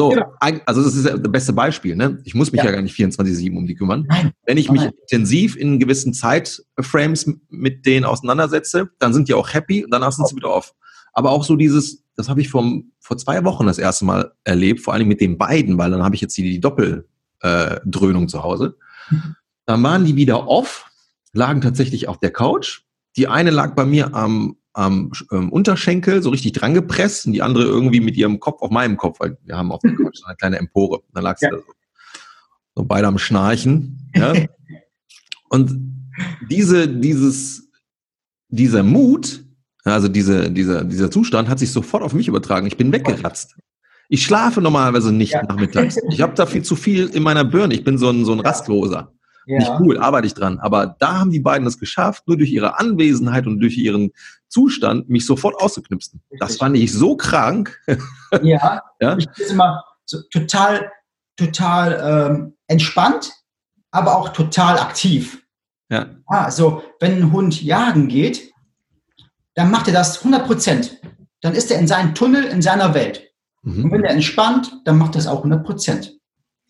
So, ja. also das ist das beste Beispiel. Ne? Ich muss mich ja, ja gar nicht 24-7 um die kümmern. Nein. Wenn ich mich Nein. intensiv in gewissen Zeitframes mit denen auseinandersetze, dann sind die auch happy und danach sind sie wieder off. Aber auch so dieses, das habe ich vor, vor zwei Wochen das erste Mal erlebt, vor allem mit den beiden, weil dann habe ich jetzt die, die Doppel, Dröhnung zu Hause. Dann waren die wieder off, lagen tatsächlich auf der Couch. Die eine lag bei mir am, am ähm, Unterschenkel, so richtig dran gepresst, und die andere irgendwie mit ihrem Kopf auf meinem Kopf, weil wir haben auf der Couch eine kleine Empore. Dann lag sie ja. da so. so beide am Schnarchen. Ja? [laughs] und diese, dieses, dieser Mut, also diese, dieser, dieser Zustand hat sich sofort auf mich übertragen. Ich bin weggeratzt. Ich schlafe normalerweise nicht ja. nachmittags. [laughs] Ich habe da viel zu viel in meiner Birne. Ich bin so ein, so ein Rastloser. Ja. Nicht cool, arbeite ich dran. Aber da haben die beiden es geschafft, nur durch ihre Anwesenheit und durch ihren Zustand, mich sofort auszuknipsen. Das fand ich so krank. Ja, [laughs] ja? ich bin immer so total, total ähm, entspannt, aber auch total aktiv. Ja. Also, wenn ein Hund jagen geht, dann macht er das 100 Prozent. Dann ist er in seinem Tunnel, in seiner Welt. Mhm. Und wenn er entspannt, dann macht er es auch 100 Prozent.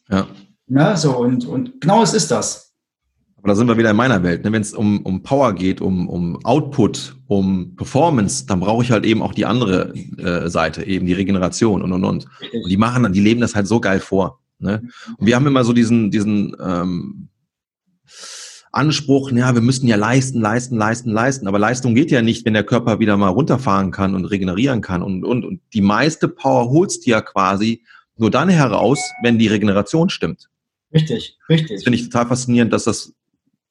Ja. Ne, so, und, und genau das ist das. Aber da sind wir wieder in meiner Welt. Ne? Wenn es um, um Power geht, um, um Output, um Performance, dann brauche ich halt eben auch die andere äh, Seite, eben die Regeneration und und und. Und die machen dann, die leben das halt so geil vor. Ne? Und wir haben immer so diesen, diesen ähm, Anspruch, ja, wir müssen ja leisten, leisten, leisten, leisten. Aber Leistung geht ja nicht, wenn der Körper wieder mal runterfahren kann und regenerieren kann und, und, und. Die meiste Power holst du ja quasi nur dann heraus, wenn die Regeneration stimmt. Richtig, richtig. Das finde ich total faszinierend, dass das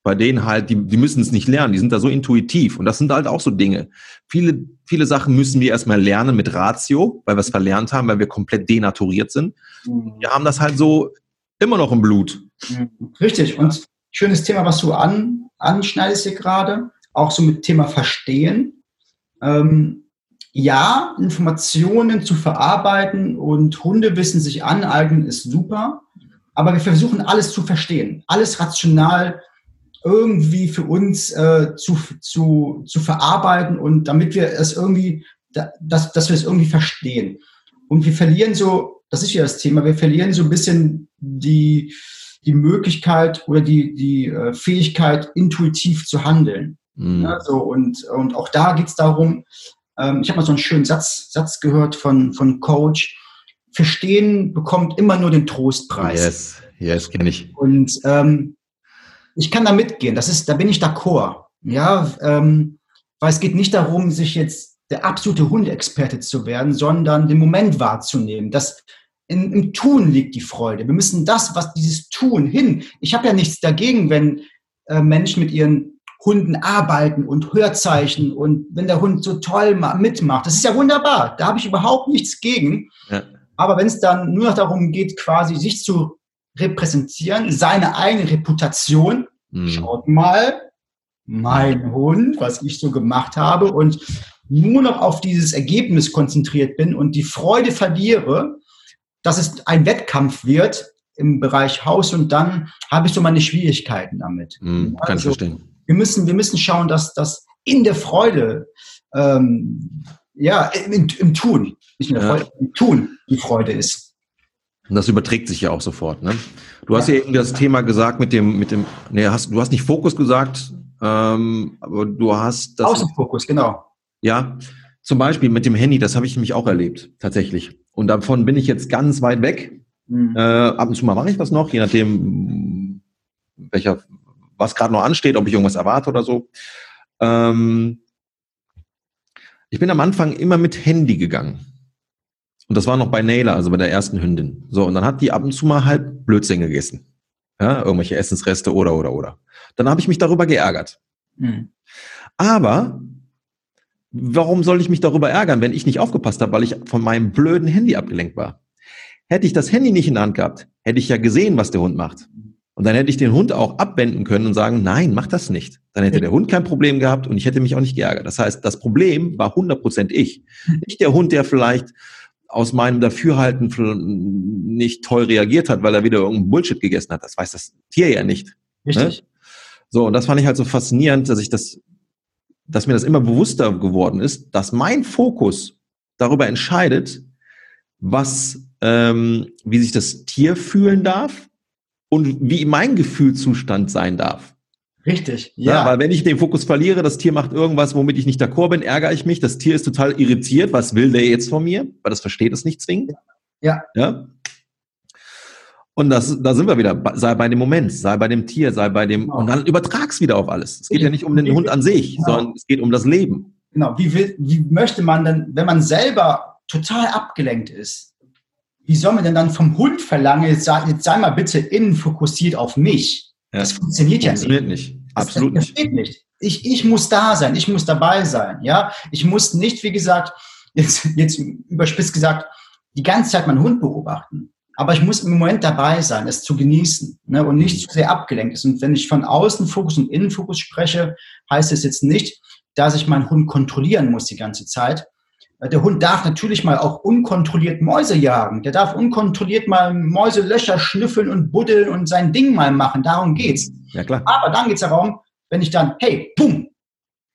bei denen halt, die, die müssen es nicht lernen, die sind da so intuitiv. Und das sind halt auch so Dinge. Viele, viele Sachen müssen wir erstmal lernen mit Ratio, weil wir es verlernt haben, weil wir komplett denaturiert sind. Mhm. Wir haben das halt so immer noch im Blut. Mhm. Richtig. Und schönes Thema, was du an, anschneidest hier gerade, auch so mit Thema Verstehen. Ähm, ja, Informationen zu verarbeiten und Hundewissen sich aneignen ist super, aber wir versuchen alles zu verstehen, alles rational irgendwie für uns äh, zu, zu, zu verarbeiten und damit wir es irgendwie, dass, dass wir es irgendwie verstehen. Und wir verlieren so, das ist ja das Thema, wir verlieren so ein bisschen die, die Möglichkeit oder die, die äh, Fähigkeit, intuitiv zu handeln. Mhm. Ja, so, und, und auch da geht es darum, ähm, ich habe mal so einen schönen Satz, Satz gehört von, von Coach, Verstehen bekommt immer nur den Trostpreis. Yes, yes, kenne ich. Und ähm, ich kann da mitgehen, das ist, da bin ich d'accord. Ja, ähm, weil es geht nicht darum, sich jetzt der absolute Hundexperte zu werden, sondern den Moment wahrzunehmen. Das, in, im Tun liegt die Freude. Wir müssen das, was dieses Tun hin. Ich habe ja nichts dagegen, wenn äh, Menschen mit ihren Hunden arbeiten und Hörzeichen und wenn der Hund so toll mitmacht. Das ist ja wunderbar. Da habe ich überhaupt nichts gegen. Ja. Aber wenn es dann nur noch darum geht, quasi sich zu repräsentieren, seine eigene Reputation, mhm. schaut mal, mein Hund, was ich so gemacht habe und nur noch auf dieses Ergebnis konzentriert bin und die Freude verliere, dass es ein Wettkampf wird im Bereich Haus und dann habe ich so meine Schwierigkeiten damit. Kann also, ich verstehen. Wir müssen, wir müssen schauen, dass das in der Freude, ähm, ja, im, im, Tun, nicht in der ja. Freude, im Tun die Freude ist. Und das überträgt sich ja auch sofort. Ne? Du hast ja eben das Thema gesagt mit dem, mit dem, nee, hast, du hast nicht Fokus gesagt, ähm, aber du hast das. Außenfokus, genau. Ja, zum Beispiel mit dem Handy, das habe ich nämlich auch erlebt, tatsächlich. Und davon bin ich jetzt ganz weit weg. Mhm. Äh, ab und zu mal mache ich das noch, je nachdem, welcher, was gerade noch ansteht, ob ich irgendwas erwarte oder so. Ähm, ich bin am Anfang immer mit Handy gegangen. Und das war noch bei Naylor, also bei der ersten Hündin. So, und dann hat die ab und zu mal halt Blödsinn gegessen. Ja, irgendwelche Essensreste oder, oder, oder. Dann habe ich mich darüber geärgert. Mhm. Aber warum soll ich mich darüber ärgern, wenn ich nicht aufgepasst habe, weil ich von meinem blöden Handy abgelenkt war? Hätte ich das Handy nicht in der Hand gehabt, hätte ich ja gesehen, was der Hund macht. Und dann hätte ich den Hund auch abwenden können und sagen, nein, mach das nicht. Dann hätte der Hund kein Problem gehabt und ich hätte mich auch nicht geärgert. Das heißt, das Problem war 100% ich. Nicht der Hund, der vielleicht aus meinem Dafürhalten nicht toll reagiert hat, weil er wieder irgendeinen Bullshit gegessen hat. Das weiß das Tier ja nicht. Ne? Richtig. Ne? So, und das fand ich halt so faszinierend, dass ich das dass mir das immer bewusster geworden ist, dass mein Fokus darüber entscheidet, was, ähm, wie sich das Tier fühlen darf und wie mein Gefühlszustand sein darf. Richtig, ja. ja. Weil wenn ich den Fokus verliere, das Tier macht irgendwas, womit ich nicht d'accord bin, ärgere ich mich. Das Tier ist total irritiert. Was will der jetzt von mir? Weil das versteht es nicht zwingend. Ja. Ja. Und das, da sind wir wieder. Sei bei dem Moment, sei bei dem Tier, sei bei dem, genau. und dann übertrag's wieder auf alles. Es geht ja nicht um den Hund an sich, genau. sondern es geht um das Leben. Genau. Wie, will, wie möchte man denn, wenn man selber total abgelenkt ist, wie soll man denn dann vom Hund verlangen, jetzt sei, jetzt sei mal bitte innen fokussiert auf mich? Ja. Das funktioniert ja funktioniert nicht. nicht. Absolut das, das nicht. nicht. Ich, ich muss da sein, ich muss dabei sein. Ja, ich muss nicht, wie gesagt, jetzt, jetzt überspitzt gesagt, die ganze Zeit meinen Hund beobachten. Aber ich muss im Moment dabei sein, es zu genießen ne, und nicht zu sehr abgelenkt ist. Und wenn ich von Außenfokus und Innenfokus spreche, heißt es jetzt nicht, dass ich meinen Hund kontrollieren muss die ganze Zeit. Äh, der Hund darf natürlich mal auch unkontrolliert Mäuse jagen. Der darf unkontrolliert mal Mäuselöcher schnüffeln und buddeln und sein Ding mal machen. Darum geht's. Ja, klar. Aber dann geht's darum, wenn ich dann, hey, pum,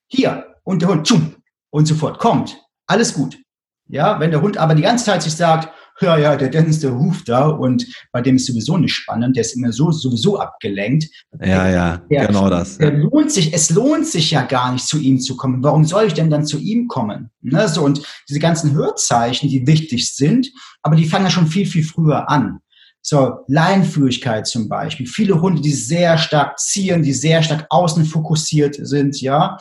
hier, und der Hund, tschum, und sofort kommt. Alles gut. Ja, wenn der Hund aber die ganze Zeit sich sagt, ja, ja, der Dennis, der ruft da und bei dem ist sowieso nicht spannend, der ist immer so sowieso abgelenkt. Ja, ja, der, genau das. Der lohnt sich, es lohnt sich ja gar nicht zu ihm zu kommen. Warum soll ich denn dann zu ihm kommen? Ne, so und diese ganzen Hörzeichen, die wichtig sind, aber die fangen ja schon viel, viel früher an. So, Leinführigkeit zum Beispiel. Viele Hunde, die sehr stark ziehen, die sehr stark außen fokussiert sind, ja.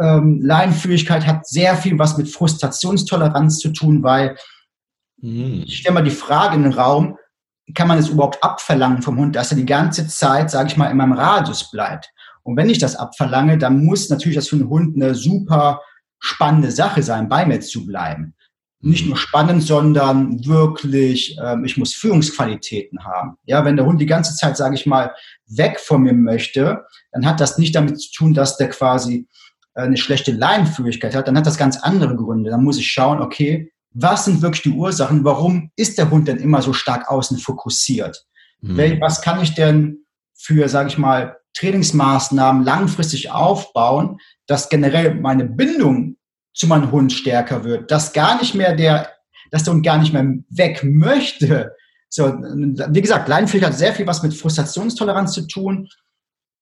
Ähm, Leinführigkeit hat sehr viel was mit Frustrationstoleranz zu tun, weil Mhm. Ich stelle mal die Frage in den Raum, kann man es überhaupt abverlangen vom Hund, dass er die ganze Zeit, sage ich mal, in meinem Radius bleibt? Und wenn ich das abverlange, dann muss natürlich das für einen Hund eine super spannende Sache sein, bei mir zu bleiben. Nicht nur spannend, sondern wirklich, ähm, ich muss Führungsqualitäten haben. Ja, wenn der Hund die ganze Zeit, sage ich mal, weg von mir möchte, dann hat das nicht damit zu tun, dass der quasi äh, eine schlechte Leinenführigkeit hat, dann hat das ganz andere Gründe. Dann muss ich schauen, okay, was sind wirklich die Ursachen? Warum ist der Hund denn immer so stark außen fokussiert? Mhm. Was kann ich denn für, sage ich mal, Trainingsmaßnahmen langfristig aufbauen, dass generell meine Bindung zu meinem Hund stärker wird, dass gar nicht mehr der, dass der Hund gar nicht mehr weg möchte. So, wie gesagt, Leinenfähigkeit hat sehr viel was mit Frustrationstoleranz zu tun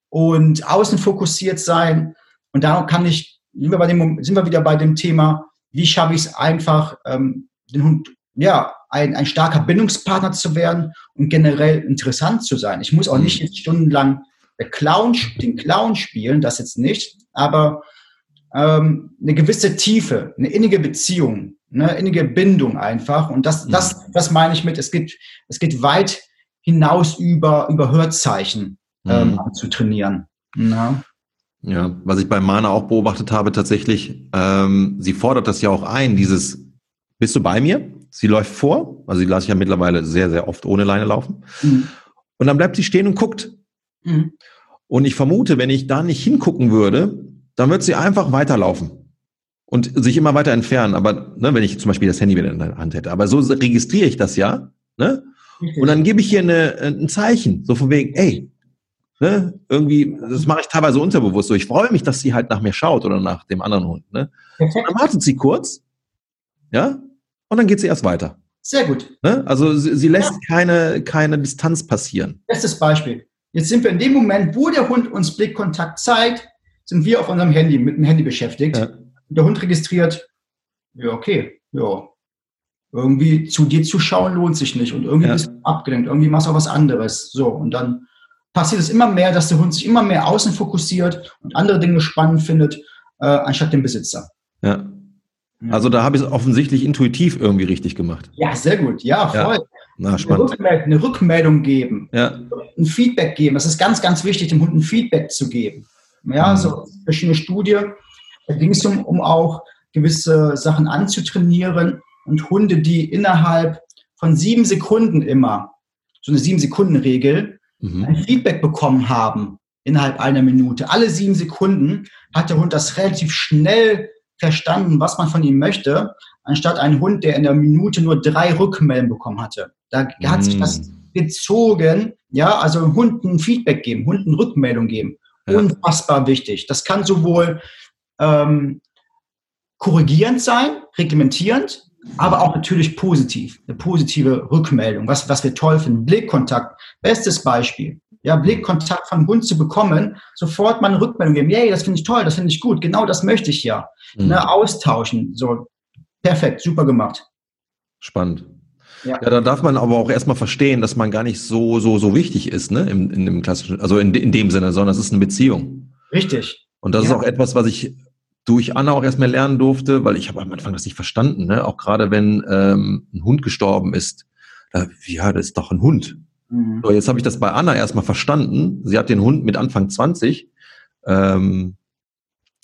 und außen fokussiert sein. Und darum kann ich, sind wir, bei dem, sind wir wieder bei dem Thema, wie schaffe ich es einfach, ähm, den Hund, ja, ein, ein starker Bindungspartner zu werden und generell interessant zu sein. Ich muss auch nicht jetzt stundenlang der Clown, den Clown spielen, das jetzt nicht, aber ähm, eine gewisse Tiefe, eine innige Beziehung, eine innige Bindung einfach. Und das, das, das meine ich mit, es geht, es geht weit hinaus über, über Hörzeichen ähm, mhm. zu trainieren. Ja. Ja, was ich bei Mana auch beobachtet habe, tatsächlich, ähm, sie fordert das ja auch ein, dieses, bist du bei mir? Sie läuft vor, also sie lasse ich ja mittlerweile sehr, sehr oft ohne Leine laufen. Mhm. Und dann bleibt sie stehen und guckt. Mhm. Und ich vermute, wenn ich da nicht hingucken würde, dann wird sie einfach weiterlaufen und sich immer weiter entfernen. Aber ne, wenn ich zum Beispiel das Handy wieder in der Hand hätte. Aber so registriere ich das ja. Ne? Und dann gebe ich hier eine, ein Zeichen, so von wegen, ey, Ne? Irgendwie, das mache ich teilweise unterbewusst so. Ich freue mich, dass sie halt nach mir schaut oder nach dem anderen Hund. Ne? dann [laughs] wartet sie kurz, ja, und dann geht sie erst weiter. Sehr gut. Ne? Also sie, sie lässt ja. keine, keine Distanz passieren. Bestes Beispiel. Jetzt sind wir in dem Moment, wo der Hund uns Blickkontakt zeigt, sind wir auf unserem Handy, mit dem Handy beschäftigt. Ja. Der Hund registriert, ja, okay, ja. Irgendwie zu dir zu schauen lohnt sich nicht und irgendwie ja. bist du abgelenkt, irgendwie machst du auch was anderes. So, und dann passiert es immer mehr, dass der Hund sich immer mehr außen fokussiert und andere Dinge spannend findet, äh, anstatt den Besitzer. Ja. Also da habe ich es offensichtlich intuitiv irgendwie richtig gemacht. Ja, sehr gut. Ja, voll. Ja. Na, spannend. Eine, Rückmeldung, eine Rückmeldung geben. Ja. Ein Feedback geben. Das ist ganz, ganz wichtig, dem Hund ein Feedback zu geben. Ja, mhm. so verschiedene Studien. Da ging es um, um auch gewisse Sachen anzutrainieren und Hunde, die innerhalb von sieben Sekunden immer, so eine sieben Sekunden Regel, mhm. ein Feedback bekommen haben innerhalb einer Minute. Alle sieben Sekunden hat der Hund das relativ schnell verstanden, was man von ihm möchte, anstatt ein Hund, der in der Minute nur drei Rückmeldungen bekommen hatte. Da hat sich das mhm. gezogen, ja, also Hunden Feedback geben, Hunden Rückmeldung geben. Ja. Unfassbar wichtig. Das kann sowohl ähm, korrigierend sein, reglementierend, aber auch natürlich positiv, eine positive Rückmeldung, was, was wir toll finden. Blickkontakt, bestes Beispiel. Ja, Blickkontakt vom Hund zu bekommen, sofort mal eine Rückmeldung geben. Yay, das finde ich toll, das finde ich gut, genau das möchte ich ja. Mhm. Ne, austauschen, so perfekt, super gemacht. Spannend. Ja. ja, da darf man aber auch erstmal verstehen, dass man gar nicht so, so, so wichtig ist, ne, in, in dem klassischen, also in, in dem Sinne, sondern es ist eine Beziehung. Richtig. Und das ja. ist auch etwas, was ich durch Anna auch erstmal lernen durfte, weil ich habe am Anfang das nicht verstanden, ne? Auch gerade wenn ähm, ein Hund gestorben ist, da, ja, das ist doch ein Hund. Mhm. So, jetzt habe ich das bei Anna erstmal verstanden. Sie hat den Hund mit Anfang 20 ähm,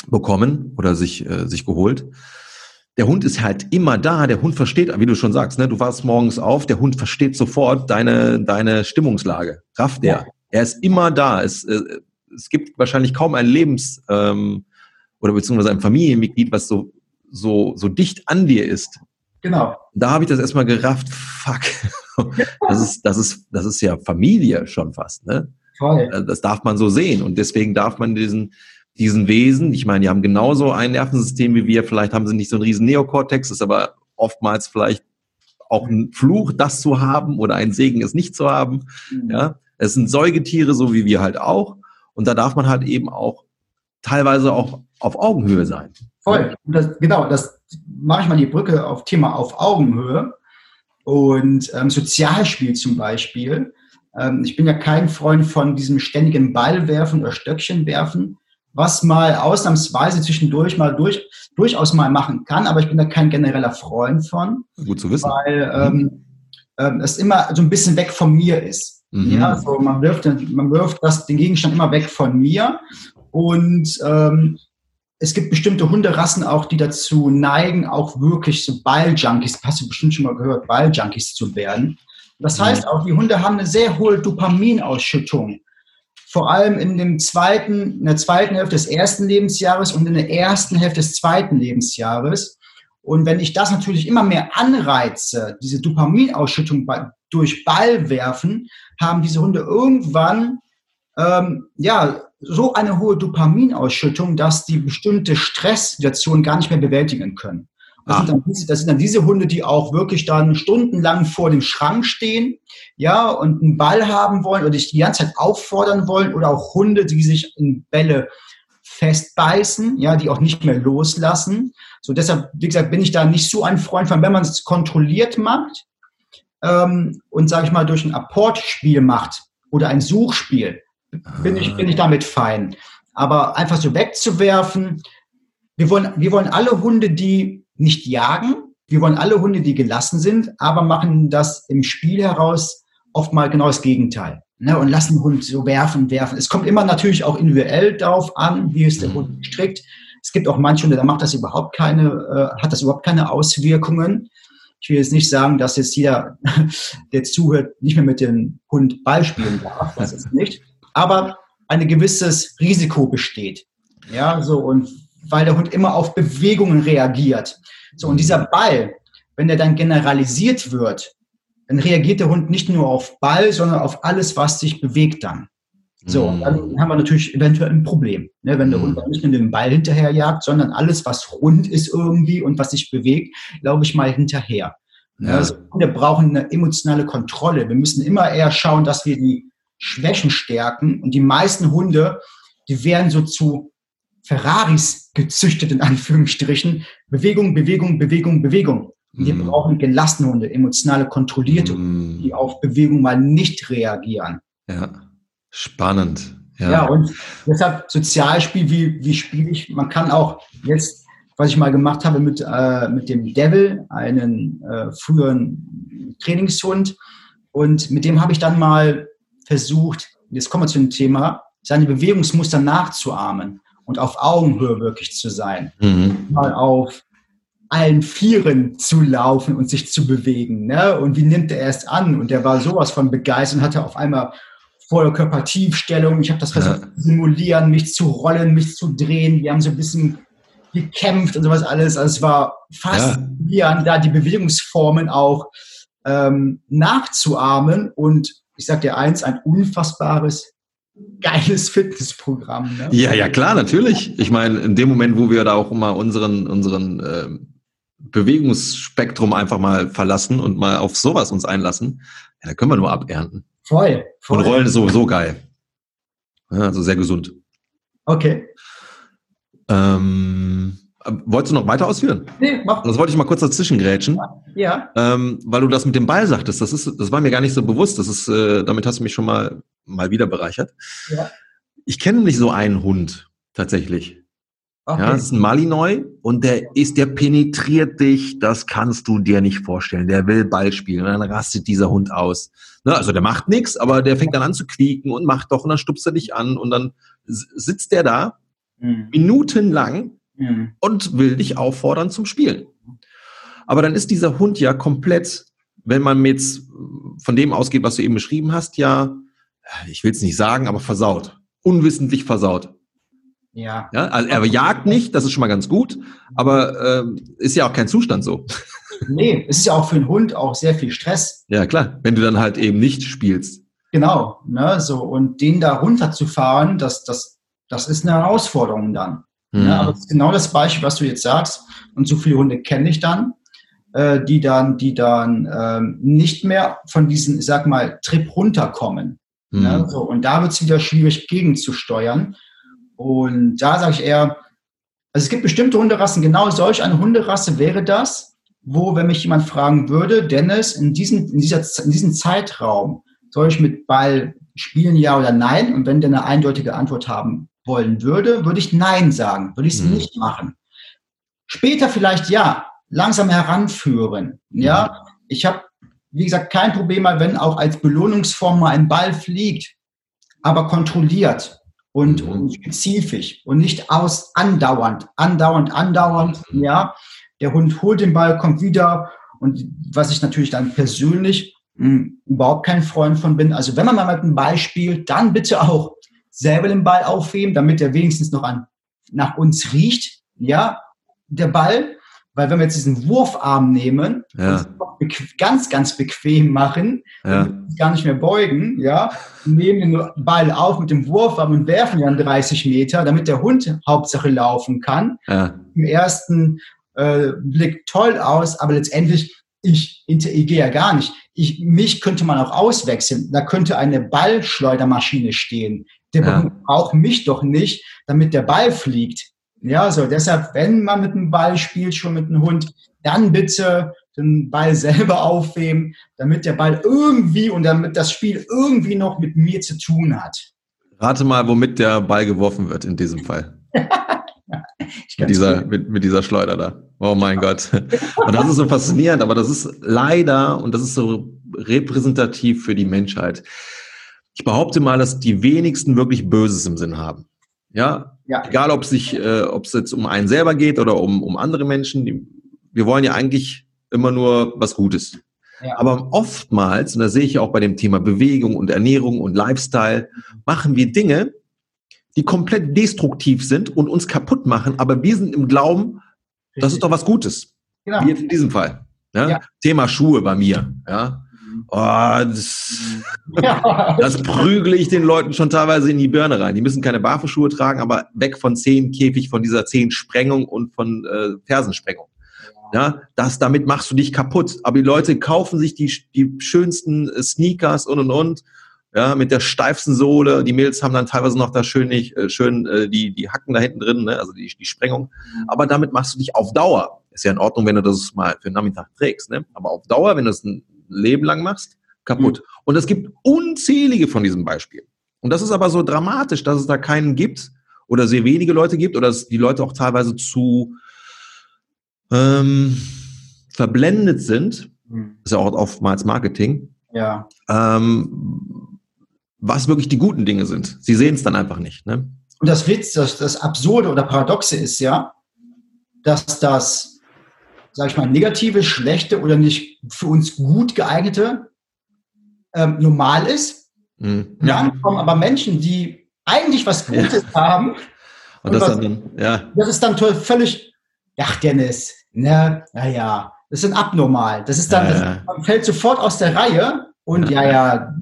bekommen oder sich, äh, sich geholt der Hund ist halt immer da, der Hund versteht, wie du schon sagst, ne, du warst morgens auf, der Hund versteht sofort deine, deine Stimmungslage, rafft er. Ja. Er ist immer da. Es, äh, es gibt wahrscheinlich kaum ein Lebens- ähm, oder beziehungsweise ein Familienmitglied, was so, so, so dicht an dir ist. Genau. Da habe ich das erstmal gerafft, fuck. [laughs] Das ist, das ist, das ist ja Familie schon fast, ne? Voll. Das darf man so sehen. Und deswegen darf man diesen, diesen Wesen, ich meine, die haben genauso ein Nervensystem wie wir, vielleicht haben sie nicht so einen riesen Neokortex, ist aber oftmals vielleicht auch ein Fluch, das zu haben oder ein Segen, es nicht zu haben. Mhm. Ja, es sind Säugetiere, so wie wir halt auch. Und da darf man halt eben auch teilweise auch auf Augenhöhe sein. Voll. Das, genau, das mache ich mal die Brücke auf Thema auf Augenhöhe. Und ähm, Sozialspiel zum Beispiel. Ähm, ich bin ja kein Freund von diesem ständigen Ballwerfen oder Stöckchenwerfen, was mal ausnahmsweise zwischendurch mal durch, durchaus mal machen kann, aber ich bin da kein genereller Freund von. Gut zu wissen. Weil ähm, ähm, es immer so ein bisschen weg von mir ist. Mhm. Ja, so man wirft, man wirft das, den Gegenstand immer weg von mir und ähm, es gibt bestimmte Hunderassen auch, die dazu neigen, auch wirklich so Balljunkies, hast du bestimmt schon mal gehört, Balljunkies zu werden. Das mhm. heißt auch, die Hunde haben eine sehr hohe Dopaminausschüttung vor allem in dem zweiten, in der zweiten Hälfte des ersten Lebensjahres und in der ersten Hälfte des zweiten Lebensjahres. Und wenn ich das natürlich immer mehr anreize, diese Dopaminausschüttung durch Ball werfen, haben diese Hunde irgendwann ähm, ja so eine hohe Dopaminausschüttung, dass die bestimmte Stresssituation gar nicht mehr bewältigen können. Das, ah. sind dann diese, das sind dann diese Hunde, die auch wirklich dann stundenlang vor dem Schrank stehen, ja, und einen Ball haben wollen oder dich die ganze Zeit auffordern wollen oder auch Hunde, die sich in Bälle festbeißen, ja, die auch nicht mehr loslassen. So deshalb, wie gesagt, bin ich da nicht so ein Freund von, wenn man es kontrolliert macht ähm, und sage ich mal durch ein Apportspiel macht oder ein Suchspiel, bin ich bin ich damit fein. Aber einfach so wegzuwerfen, wir wollen wir wollen alle Hunde, die nicht jagen. Wir wollen alle Hunde, die gelassen sind, aber machen das im Spiel heraus oft mal genau das Gegenteil. Ne, und lassen den Hund so werfen, werfen. Es kommt immer natürlich auch individuell darauf an, wie ist der Hund gestrickt. Es gibt auch manche Hunde, da macht das überhaupt keine, äh, hat das überhaupt keine Auswirkungen. Ich will jetzt nicht sagen, dass jetzt jeder, [laughs] der zuhört, nicht mehr mit dem Hund Ball spielen darf. Das ist nicht. Aber ein gewisses Risiko besteht. Ja, so und weil der Hund immer auf Bewegungen reagiert. So, und dieser Ball, wenn der dann generalisiert wird, dann reagiert der Hund nicht nur auf Ball, sondern auf alles, was sich bewegt dann. So, dann haben wir natürlich eventuell ein Problem, ne, wenn der mm. Hund dann nicht nur den Ball hinterherjagt, sondern alles, was rund ist irgendwie und was sich bewegt, glaube ich mal hinterher. Ja. Also Hunde brauchen eine emotionale Kontrolle. Wir müssen immer eher schauen, dass wir die Schwächen stärken. Und die meisten Hunde, die werden so zu Ferraris gezüchtet, in Anführungsstrichen. Bewegung, Bewegung, Bewegung, Bewegung. Wir mm. brauchen gelassene Hunde, emotionale, kontrollierte mm. die auf Bewegung mal nicht reagieren. Ja, spannend. Ja, ja und deshalb Sozialspiel, wie, wie spiele ich? Man kann auch jetzt, was ich mal gemacht habe mit, äh, mit dem Devil, einen äh, früheren Trainingshund, und mit dem habe ich dann mal versucht, jetzt kommen wir zu dem Thema, seine Bewegungsmuster nachzuahmen und auf Augenhöhe wirklich zu sein. Mhm. Mal auf allen Vieren zu laufen und sich zu bewegen. Ne? Und wie nimmt er es an? Und er war sowas von begeistert und hatte auf einmal Vollkörpertiefstellung. Ich habe das versucht ja. zu simulieren, mich zu rollen, mich zu drehen. Wir haben so ein bisschen gekämpft und sowas alles. Also es war faszinierend, ja. da die Bewegungsformen auch ähm, nachzuahmen. Und ich sage dir eins, ein unfassbares geiles Fitnessprogramm. Ne? Ja, ja, klar, natürlich. Ich meine, in dem Moment, wo wir da auch mal unseren, unseren äh, Bewegungsspektrum einfach mal verlassen und mal auf sowas uns einlassen, ja, da können wir nur abernten. Voll, voll. Und Rollen ist sowieso geil. Ja, also sehr gesund. Okay. Ähm, Wolltest du noch weiter ausführen? Nee, mach. Das wollte ich mal kurz dazwischen grätschen. Ja. Ähm, weil du das mit dem Ball sagtest, das ist, das war mir gar nicht so bewusst. Das ist, äh, damit hast du mich schon mal, mal wieder bereichert. Ja. Ich kenne nicht so einen Hund, tatsächlich. Okay. Ja, das ist ein Malinois und der ist, der penetriert dich, das kannst du dir nicht vorstellen. Der will Ball spielen und dann rastet dieser Hund aus. Ne, also der macht nichts, aber der fängt dann an zu quieken und macht doch und dann stupst er dich an und dann sitzt der da mhm. minutenlang mhm. und will dich auffordern zum Spielen. Aber dann ist dieser Hund ja komplett, wenn man jetzt von dem ausgeht, was du eben beschrieben hast, ja, ich will es nicht sagen, aber versaut. Unwissentlich versaut. Ja. ja also er jagt nicht, das ist schon mal ganz gut, aber äh, ist ja auch kein Zustand so. [laughs] Nee, es ist ja auch für einen Hund auch sehr viel Stress. Ja, klar, wenn du dann halt eben nicht spielst. Genau, ne, so und den da runterzufahren, das, das, das ist eine Herausforderung dann. Ne, mhm. Ne, aber das ist genau das Beispiel, was du jetzt sagst. Und so viele Hunde kenne ich dann, äh, die dann, die dann ähm, nicht mehr von diesem, ich sag mal, Trip runterkommen. Ne, mhm. Ne, so, und da wird es wieder schwierig gegenzusteuern. Und da sage ich eher, also es gibt bestimmte Hunderassen, genau solch eine Hunderasse wäre das, wo, wenn mich jemand fragen würde, Dennis, in diesem, in dieser, in diesem Zeitraum soll ich mit Ball spielen, ja oder nein? Und wenn der eine eindeutige Antwort haben wollen würde, würde ich nein sagen, würde ich es mhm. nicht machen. Später vielleicht ja, langsam heranführen. Ja, mhm. ich habe, wie gesagt, kein Problem, wenn auch als Belohnungsform mal ein Ball fliegt, aber kontrolliert und, mhm. und spezifisch und nicht aus andauernd, andauernd, andauernd, ja. Der Hund holt den Ball, kommt wieder und was ich natürlich dann persönlich mh, hm, überhaupt kein Freund von bin. Also wenn man mal mit einem Ball spielt, dann bitte auch selber den Ball aufheben, damit er wenigstens noch an, nach uns riecht, ja, der Ball. Weil wenn wir jetzt diesen Wurfarm nehmen ja. ganz, ganz bequem machen, ja. gar nicht mehr beugen, ja, nehmen den Ball auf mit dem Wurfarm und werfen ihn an 30 Meter, damit der Hund Hauptsache laufen kann. Ja. Im ersten äh, Blick toll aus, aber letztendlich ich, ich gehe ja gar nicht. Ich, mich könnte man auch auswechseln. Da könnte eine Ballschleudermaschine stehen. Der ja. braucht mich doch nicht, damit der Ball fliegt. Ja, so deshalb, wenn man mit dem Ball spielt, schon mit einem Hund, dann bitte den Ball [laughs] selber aufheben, damit der Ball irgendwie und damit das Spiel irgendwie noch mit mir zu tun hat. Rate mal, womit der Ball geworfen wird in diesem Fall. [laughs] mit, dieser, mit, mit, dieser Schleuder da. Oh mein Gott. [laughs] Und das ist so faszinierend, aber das ist leider, und das ist so repräsentativ für die Menschheit. Ich behaupte mal, dass die wenigsten wirklich Böses im Sinn haben. Ja, ja. egal ob es sich, äh, ob es jetzt um einen selber geht oder um, um andere Menschen. Wir wollen ja eigentlich immer nur was Gutes. Ja. Aber oftmals, und da sehe ich auch bei dem Thema Bewegung und Ernährung und Lifestyle, machen wir Dinge, die komplett destruktiv sind und uns kaputt machen, aber wir sind im Glauben, Richtig. das ist doch was Gutes. Genau. Wie jetzt in diesem Fall. Ja. Thema Schuhe bei mir. Ja. Oh, das, das prügle ich den Leuten schon teilweise in die Birne rein. Die müssen keine Barfußschuhe tragen, aber weg von Zehenkäfig, von dieser Zehensprengung und von äh, Fersensprengung. Ja, das, damit machst du dich kaputt. Aber die Leute kaufen sich die, die schönsten Sneakers und und und ja, mit der steifsten Sohle. Die Mädels haben dann teilweise noch da schön nicht, äh, schön äh, die, die Hacken da hinten drin, ne? also die, die Sprengung. Mhm. Aber damit machst du dich auf Dauer. Ist ja in Ordnung, wenn du das mal für den Nachmittag trägst, ne? Aber auf Dauer, wenn du es ein Leben lang machst, kaputt. Mhm. Und es gibt unzählige von diesem Beispiel. Und das ist aber so dramatisch, dass es da keinen gibt oder sehr wenige Leute gibt oder dass die Leute auch teilweise zu ähm, verblendet sind. Mhm. Das ist ja auch oftmals Marketing. Ja. Ähm, was wirklich die guten Dinge sind. Sie sehen es dann einfach nicht. Ne? Und das Witz, das, das Absurde oder Paradoxe ist ja, dass das, sage ich mal, negative, schlechte oder nicht für uns gut geeignete ähm, normal ist. Mhm. Dann kommen aber Menschen, die eigentlich was Gutes ja. haben. Und, und das, was, dann, ja. das ist dann völlig, ach Dennis, ne, naja, das ist abnormal. Das ist dann, ja. Das, man fällt sofort aus der Reihe und ja, ja,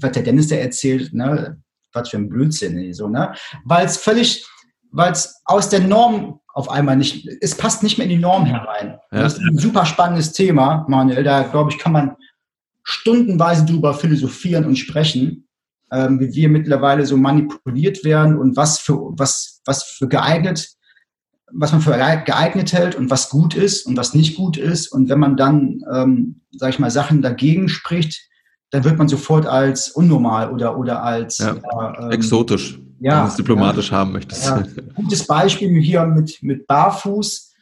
was der Dennis da erzählt, ne, was für ein Blödsinn, so, ne? Weil es völlig, weil es aus der Norm auf einmal nicht, es passt nicht mehr in die Norm herein. Ja. Das ist ein super spannendes Thema, Manuel. Da, glaube ich, kann man stundenweise drüber philosophieren und sprechen, ähm, wie wir mittlerweile so manipuliert werden und was für, was, was für geeignet was man für geeignet hält und was gut ist und was nicht gut ist. Und wenn man dann, ähm, sage ich mal, Sachen dagegen spricht, dann wird man sofort als unnormal oder, oder als ja, äh, exotisch, ja, wenn diplomatisch ja, haben möchtest. Ja. Gutes Beispiel hier mit, mit Barfuß.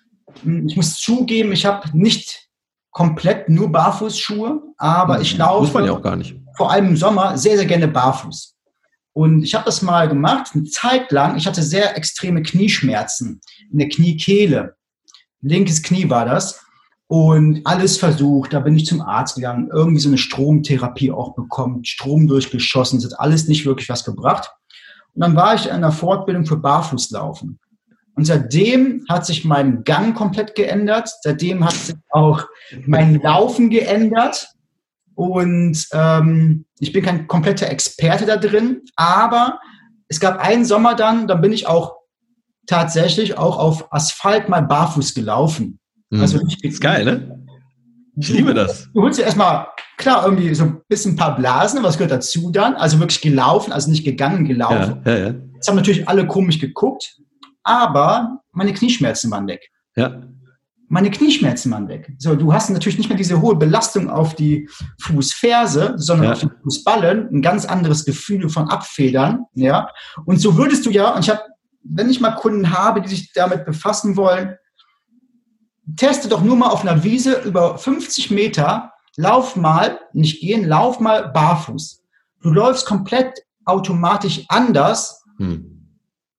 Hm, ich muss zugeben, ich habe nicht komplett nur Barfußschuhe, aber ich laufe Muss man ja auch gar nicht. vor allem im Sommer sehr, sehr gerne barfuß. Und ich habe das mal gemacht, eine Zeit lang. Ich hatte sehr extreme Knieschmerzen in der Kniekehle. Linkes Knie war das. Und alles versucht. Da bin ich zum Arzt gegangen, irgendwie so eine Stromtherapie auch bekommen, Strom durchgeschossen. Das hat alles nicht wirklich was gebracht. Und dann war ich in einer Fortbildung für Barfußlaufen. Und seitdem hat sich mein Gang komplett geändert. Seitdem hat sich auch mein Laufen geändert. Und ähm, ich bin kein kompletter Experte da drin, aber es gab einen Sommer dann, da bin ich auch tatsächlich auch auf Asphalt mal barfuß gelaufen. Mhm. Also ich, ist geil, ne? Ich liebe das. Du holst dir erstmal, klar, irgendwie so ein bisschen ein paar Blasen, was gehört dazu dann? Also wirklich gelaufen, also nicht gegangen, gelaufen. Ja, ja, ja. Jetzt haben natürlich alle komisch geguckt, aber meine Knieschmerzen waren weg. Ja meine Knieschmerzen waren weg. So, du hast natürlich nicht mehr diese hohe Belastung auf die Fußferse, sondern ja. auf die Fußballen, ein ganz anderes Gefühl von Abfedern, ja. Und so würdest du ja, und ich habe, wenn ich mal Kunden habe, die sich damit befassen wollen, teste doch nur mal auf einer Wiese über 50 Meter, lauf mal, nicht gehen, lauf mal barfuß. Du läufst komplett automatisch anders, hm.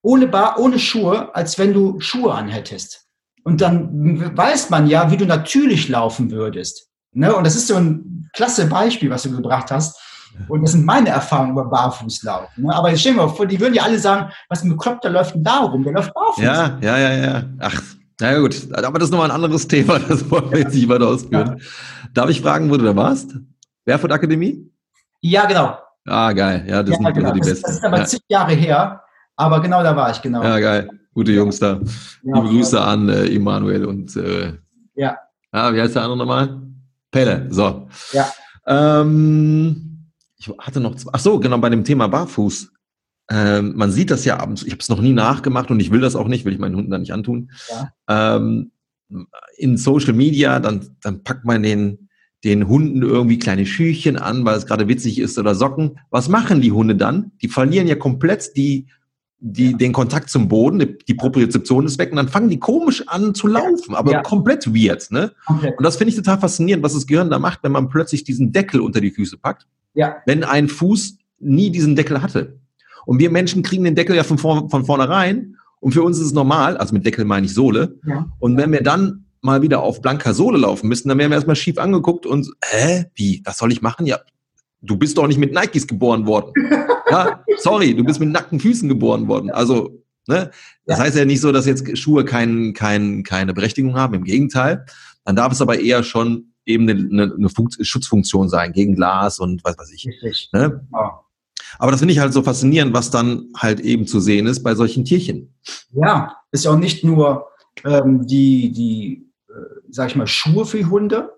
ohne, Bar, ohne Schuhe, als wenn du Schuhe anhättest. Und dann weiß man ja, wie du natürlich laufen würdest. Ne? Und das ist so ein klasse Beispiel, was du gebracht hast. Und das sind meine Erfahrungen über Barfußlaufen. Ne? Aber jetzt stellen wir vor, die würden ja alle sagen, was ein Bekloppter läuft denn da rum? Der läuft barfuß. Ja, ja, ja, ja. Ach, na ja, gut. Aber das ist nochmal ein anderes [laughs] Thema. Das wollen wir jetzt nicht weiter ausführen. Darf ich fragen, wo du da warst? Barefoot Akademie? Ja, genau. Ah, geil. Ja, das ja, sind genau. die das, besten. Das ist aber ja. zig Jahre her. Aber genau da war ich, genau. Ja, geil. Gute Jungs da. Liebe Grüße an äh, Emanuel und äh, ja. Ah, wie heißt der andere nochmal? Pelle. So. Ja. Ähm, ich hatte noch, ach so, genau bei dem Thema Barfuß. Ähm, man sieht das ja abends. Ich habe es noch nie nachgemacht und ich will das auch nicht, will ich meinen Hunden da nicht antun. Ja. Ähm, in Social Media, dann, dann packt man den, den Hunden irgendwie kleine Schüchchen an, weil es gerade witzig ist oder Socken. Was machen die Hunde dann? Die verlieren ja komplett die die, ja. den Kontakt zum Boden, die, die Propriozeption ist weg und dann fangen die komisch an zu laufen, aber ja. komplett weird. Ne? Komplett. Und das finde ich total faszinierend, was das Gehirn da macht, wenn man plötzlich diesen Deckel unter die Füße packt. Ja. Wenn ein Fuß nie diesen Deckel hatte. Und wir Menschen kriegen den Deckel ja von, vor, von vornherein und für uns ist es normal, also mit Deckel meine ich Sohle. Ja. Und wenn wir dann mal wieder auf blanker Sohle laufen müssen, dann werden wir erstmal schief angeguckt und, hä, wie, was soll ich machen? Ja, du bist doch nicht mit Nikes geboren worden. [laughs] Ja, sorry, du bist mit nackten Füßen geboren worden. Also, ne? Das ja. heißt ja nicht so, dass jetzt Schuhe kein, kein, keine Berechtigung haben. Im Gegenteil. Dann darf es aber eher schon eben eine, eine, eine Schutzfunktion sein gegen Glas und was weiß ich. Ne? Ja. Aber das finde ich halt so faszinierend, was dann halt eben zu sehen ist bei solchen Tierchen. Ja, ist ja auch nicht nur ähm, die, die äh, sag ich mal, Schuhe für Hunde,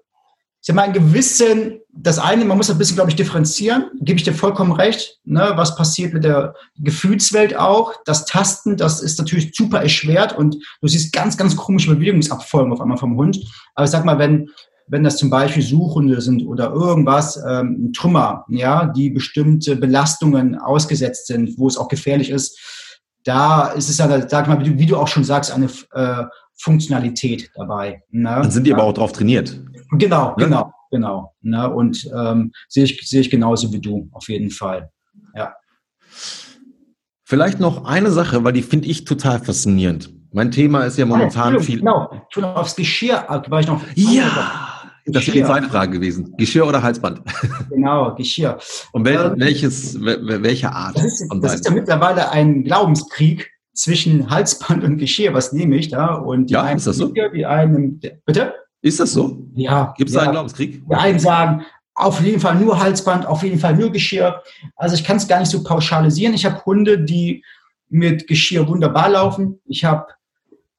ich habe mal einen gewissen, das eine, man muss ein bisschen, glaube ich, differenzieren, gebe ich dir vollkommen recht, ne, was passiert mit der Gefühlswelt auch, das Tasten, das ist natürlich super erschwert und du siehst ganz, ganz komische Bewegungsabfolgen auf einmal vom Hund. Aber ich sag mal, wenn, wenn das zum Beispiel Suchhunde sind oder irgendwas, ähm, Trümmer, ja, die bestimmte Belastungen ausgesetzt sind, wo es auch gefährlich ist, da ist es ja, sag mal, wie du, auch schon sagst, eine äh, Funktionalität dabei. Ne? Dann sind die aber auch drauf trainiert. Genau, ne? genau, genau. Ne? Und ähm, sehe ich, sehe ich genauso wie du, auf jeden Fall. Ja. Vielleicht noch eine Sache, weil die finde ich total faszinierend. Mein Thema ist ja momentan ah, viel. Genau, tu noch aufs Geschirr, war ich noch. Ja, das wäre die zweite Frage gewesen. Geschirr oder Halsband? [laughs] Genau, Geschirr. Und wel, ähm, welches, welche Art? Das ist, das ist ja mittlerweile ein Glaubenskrieg zwischen Halsband und Geschirr. Was nehme ich da? Und die ja, einen ist das so? Die einen, bitte? Ist das so? Ja. Gibt es ja. einen Glaubenskrieg? Die einen sagen, auf jeden Fall nur Halsband, auf jeden Fall nur Geschirr. Also ich kann es gar nicht so pauschalisieren. Ich habe Hunde, die mit Geschirr wunderbar laufen. Ich habe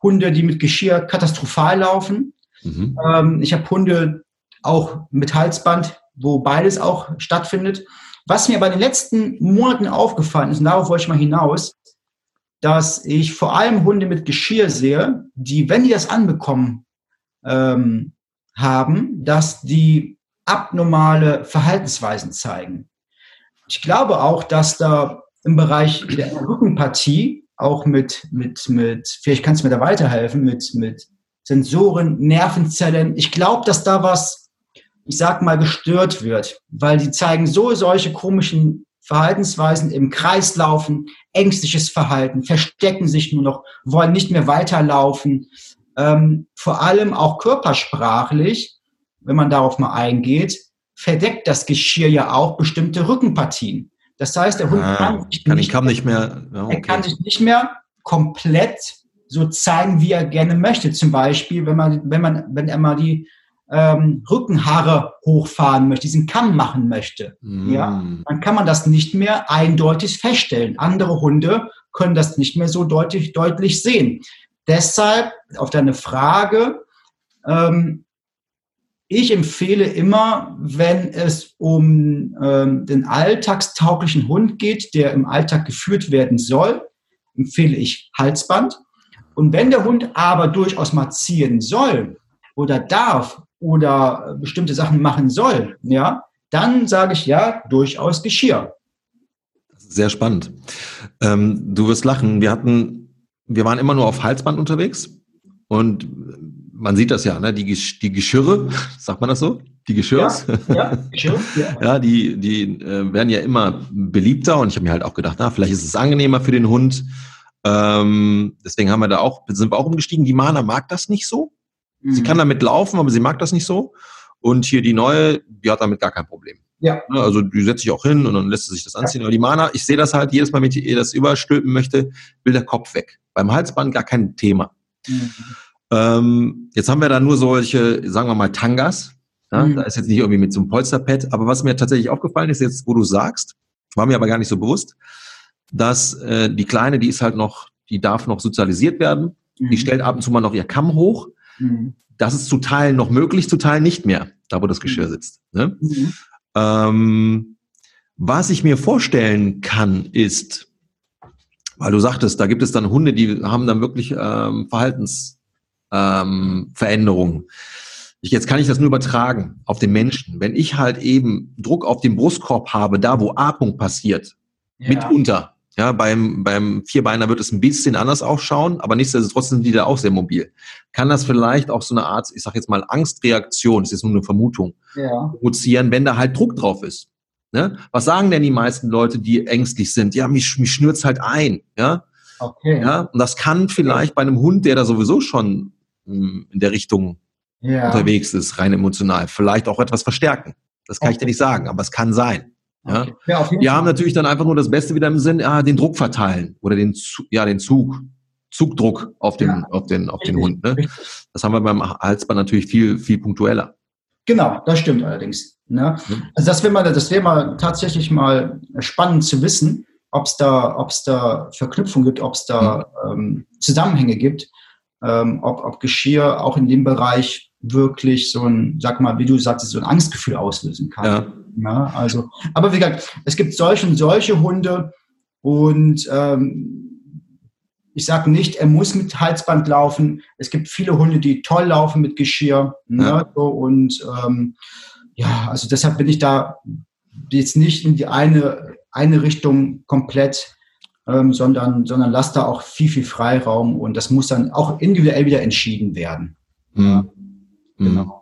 Hunde, die mit Geschirr katastrophal laufen. Mhm. Ähm, ich habe Hunde auch mit Halsband, wo beides auch stattfindet. Was mir bei den letzten Monaten aufgefallen ist, und darauf wollte ich mal hinaus, dass ich vor allem Hunde mit Geschirr sehe, die, wenn die das anbekommen ähm, haben, dass die abnormale Verhaltensweisen zeigen. Ich glaube auch, dass da im Bereich der Rückenpartie auch mit, mit, mit, vielleicht kannst du mir da weiterhelfen, mit, mit Sensoren, Nervenzellen. Ich glaube, dass da was, ich sag mal, gestört wird, weil die zeigen so solche komischen Verhaltensweisen im Kreis laufen, ängstliches Verhalten, verstecken sich nur noch, wollen nicht mehr weiterlaufen. Ähm, vor allem auch körpersprachlich, wenn man darauf mal eingeht, verdeckt das Geschirr ja auch bestimmte Rückenpartien. Das heißt, der Hund ah, kann, sich nicht, kann nicht mehr, ja, okay. er kann sich nicht mehr komplett so zeigen, wie er gerne möchte. Zum Beispiel, wenn man, wenn man, wenn er mal die ähm, Rückenhaare hochfahren möchte, diesen Kamm machen möchte, mm. ja, dann kann man das nicht mehr eindeutig feststellen. Andere Hunde können das nicht mehr so deutlich, deutlich sehen. Deshalb auf deine Frage, ähm, ich empfehle immer, wenn es um ähm, den alltagstauglichen Hund geht, der im Alltag geführt werden soll, empfehle ich Halsband. Und wenn der Hund aber durchaus mal ziehen soll oder darf oder bestimmte Sachen machen soll, ja, dann sage ich ja, durchaus Geschirr. Sehr spannend. Ähm, du wirst lachen. Wir hatten, wir waren immer nur auf Halsband unterwegs und man sieht das ja, ne? die, die Geschirre, [laughs] sagt man das so? Die Geschirrs? Ja, ja, Geschirr, ja. [laughs] ja die, die äh, werden ja immer beliebter und ich habe mir halt auch gedacht, na, vielleicht ist es angenehmer für den Hund. Ähm, deswegen haben wir da auch, sind wir auch umgestiegen. Die Mana mag das nicht so. Mhm. Sie kann damit laufen, aber sie mag das nicht so. Und hier die neue, die hat damit gar kein Problem. Ja. Ne, also die setzt sich auch hin und dann lässt sie sich das anziehen. Aber die Mana, ich sehe das halt jedes Mal, wenn ich ihr das überstülpen möchte, will der Kopf weg. Beim Halsband gar kein Thema. Mhm. Ähm, jetzt haben wir da nur solche, sagen wir mal, Tangas. Ja? Mhm. Da ist jetzt nicht irgendwie mit so einem Polsterpad. Aber was mir tatsächlich aufgefallen ist, jetzt, wo du sagst, war mir aber gar nicht so bewusst, dass äh, die Kleine, die ist halt noch, die darf noch sozialisiert werden. Mhm. Die stellt ab und zu mal noch ihr Kamm hoch. Mhm. Das ist zu Teilen noch möglich, zu Teilen nicht mehr, da wo das Geschirr mhm. sitzt. Ne? Mhm. Ähm, was ich mir vorstellen kann, ist, weil du sagtest, da gibt es dann Hunde, die haben dann wirklich ähm, Verhaltens ähm. Ich, jetzt kann ich das nur übertragen auf den Menschen. Wenn ich halt eben Druck auf den Brustkorb habe, da wo Atmung passiert, ja. mitunter, ja, beim, beim Vierbeiner wird es ein bisschen anders ausschauen, aber nichtsdestotrotz sind die da auch sehr mobil. Kann das vielleicht auch so eine Art, ich sag jetzt mal, Angstreaktion, das ist nur eine Vermutung, ja. provozieren, wenn da halt Druck drauf ist? Ne? Was sagen denn die meisten Leute, die ängstlich sind? Ja, mich, mich schnürt's halt ein, ja. Okay. Ja, und das kann vielleicht bei einem Hund, der da sowieso schon in der Richtung ja. unterwegs ist, rein emotional. Vielleicht auch etwas verstärken. Das kann okay. ich dir nicht sagen, aber es kann sein. Ja? Okay. ja Wir haben natürlich dann einfach nur das Beste wieder im Sinn, ja, den Druck verteilen oder den, ja, den Zug, Zugdruck auf den, ja. auf den, auf den Hund. Ne? Das haben wir beim Halsband natürlich viel, viel punktueller. Genau, das stimmt allerdings. Ne? Also das wäre mal, das wäre mal tatsächlich mal spannend zu wissen, ob es da, da Verknüpfungen gibt, ob es da mhm. ähm, Zusammenhänge gibt ähm, ob, ob Geschirr auch in dem Bereich wirklich so ein, sag mal, wie du sagst, so ein Angstgefühl auslösen kann. Ja. Ja also, aber wie gesagt, es gibt solche und solche Hunde und ähm, ich sage nicht, er muss mit Halsband laufen. Es gibt viele Hunde, die toll laufen mit Geschirr. Ne? Ja. So, und ähm, ja, also deshalb bin ich da jetzt nicht in die eine, eine Richtung komplett ähm, sondern, sondern lasst da auch viel, viel Freiraum und das muss dann auch individuell wieder entschieden werden. Mhm. Ja, genau.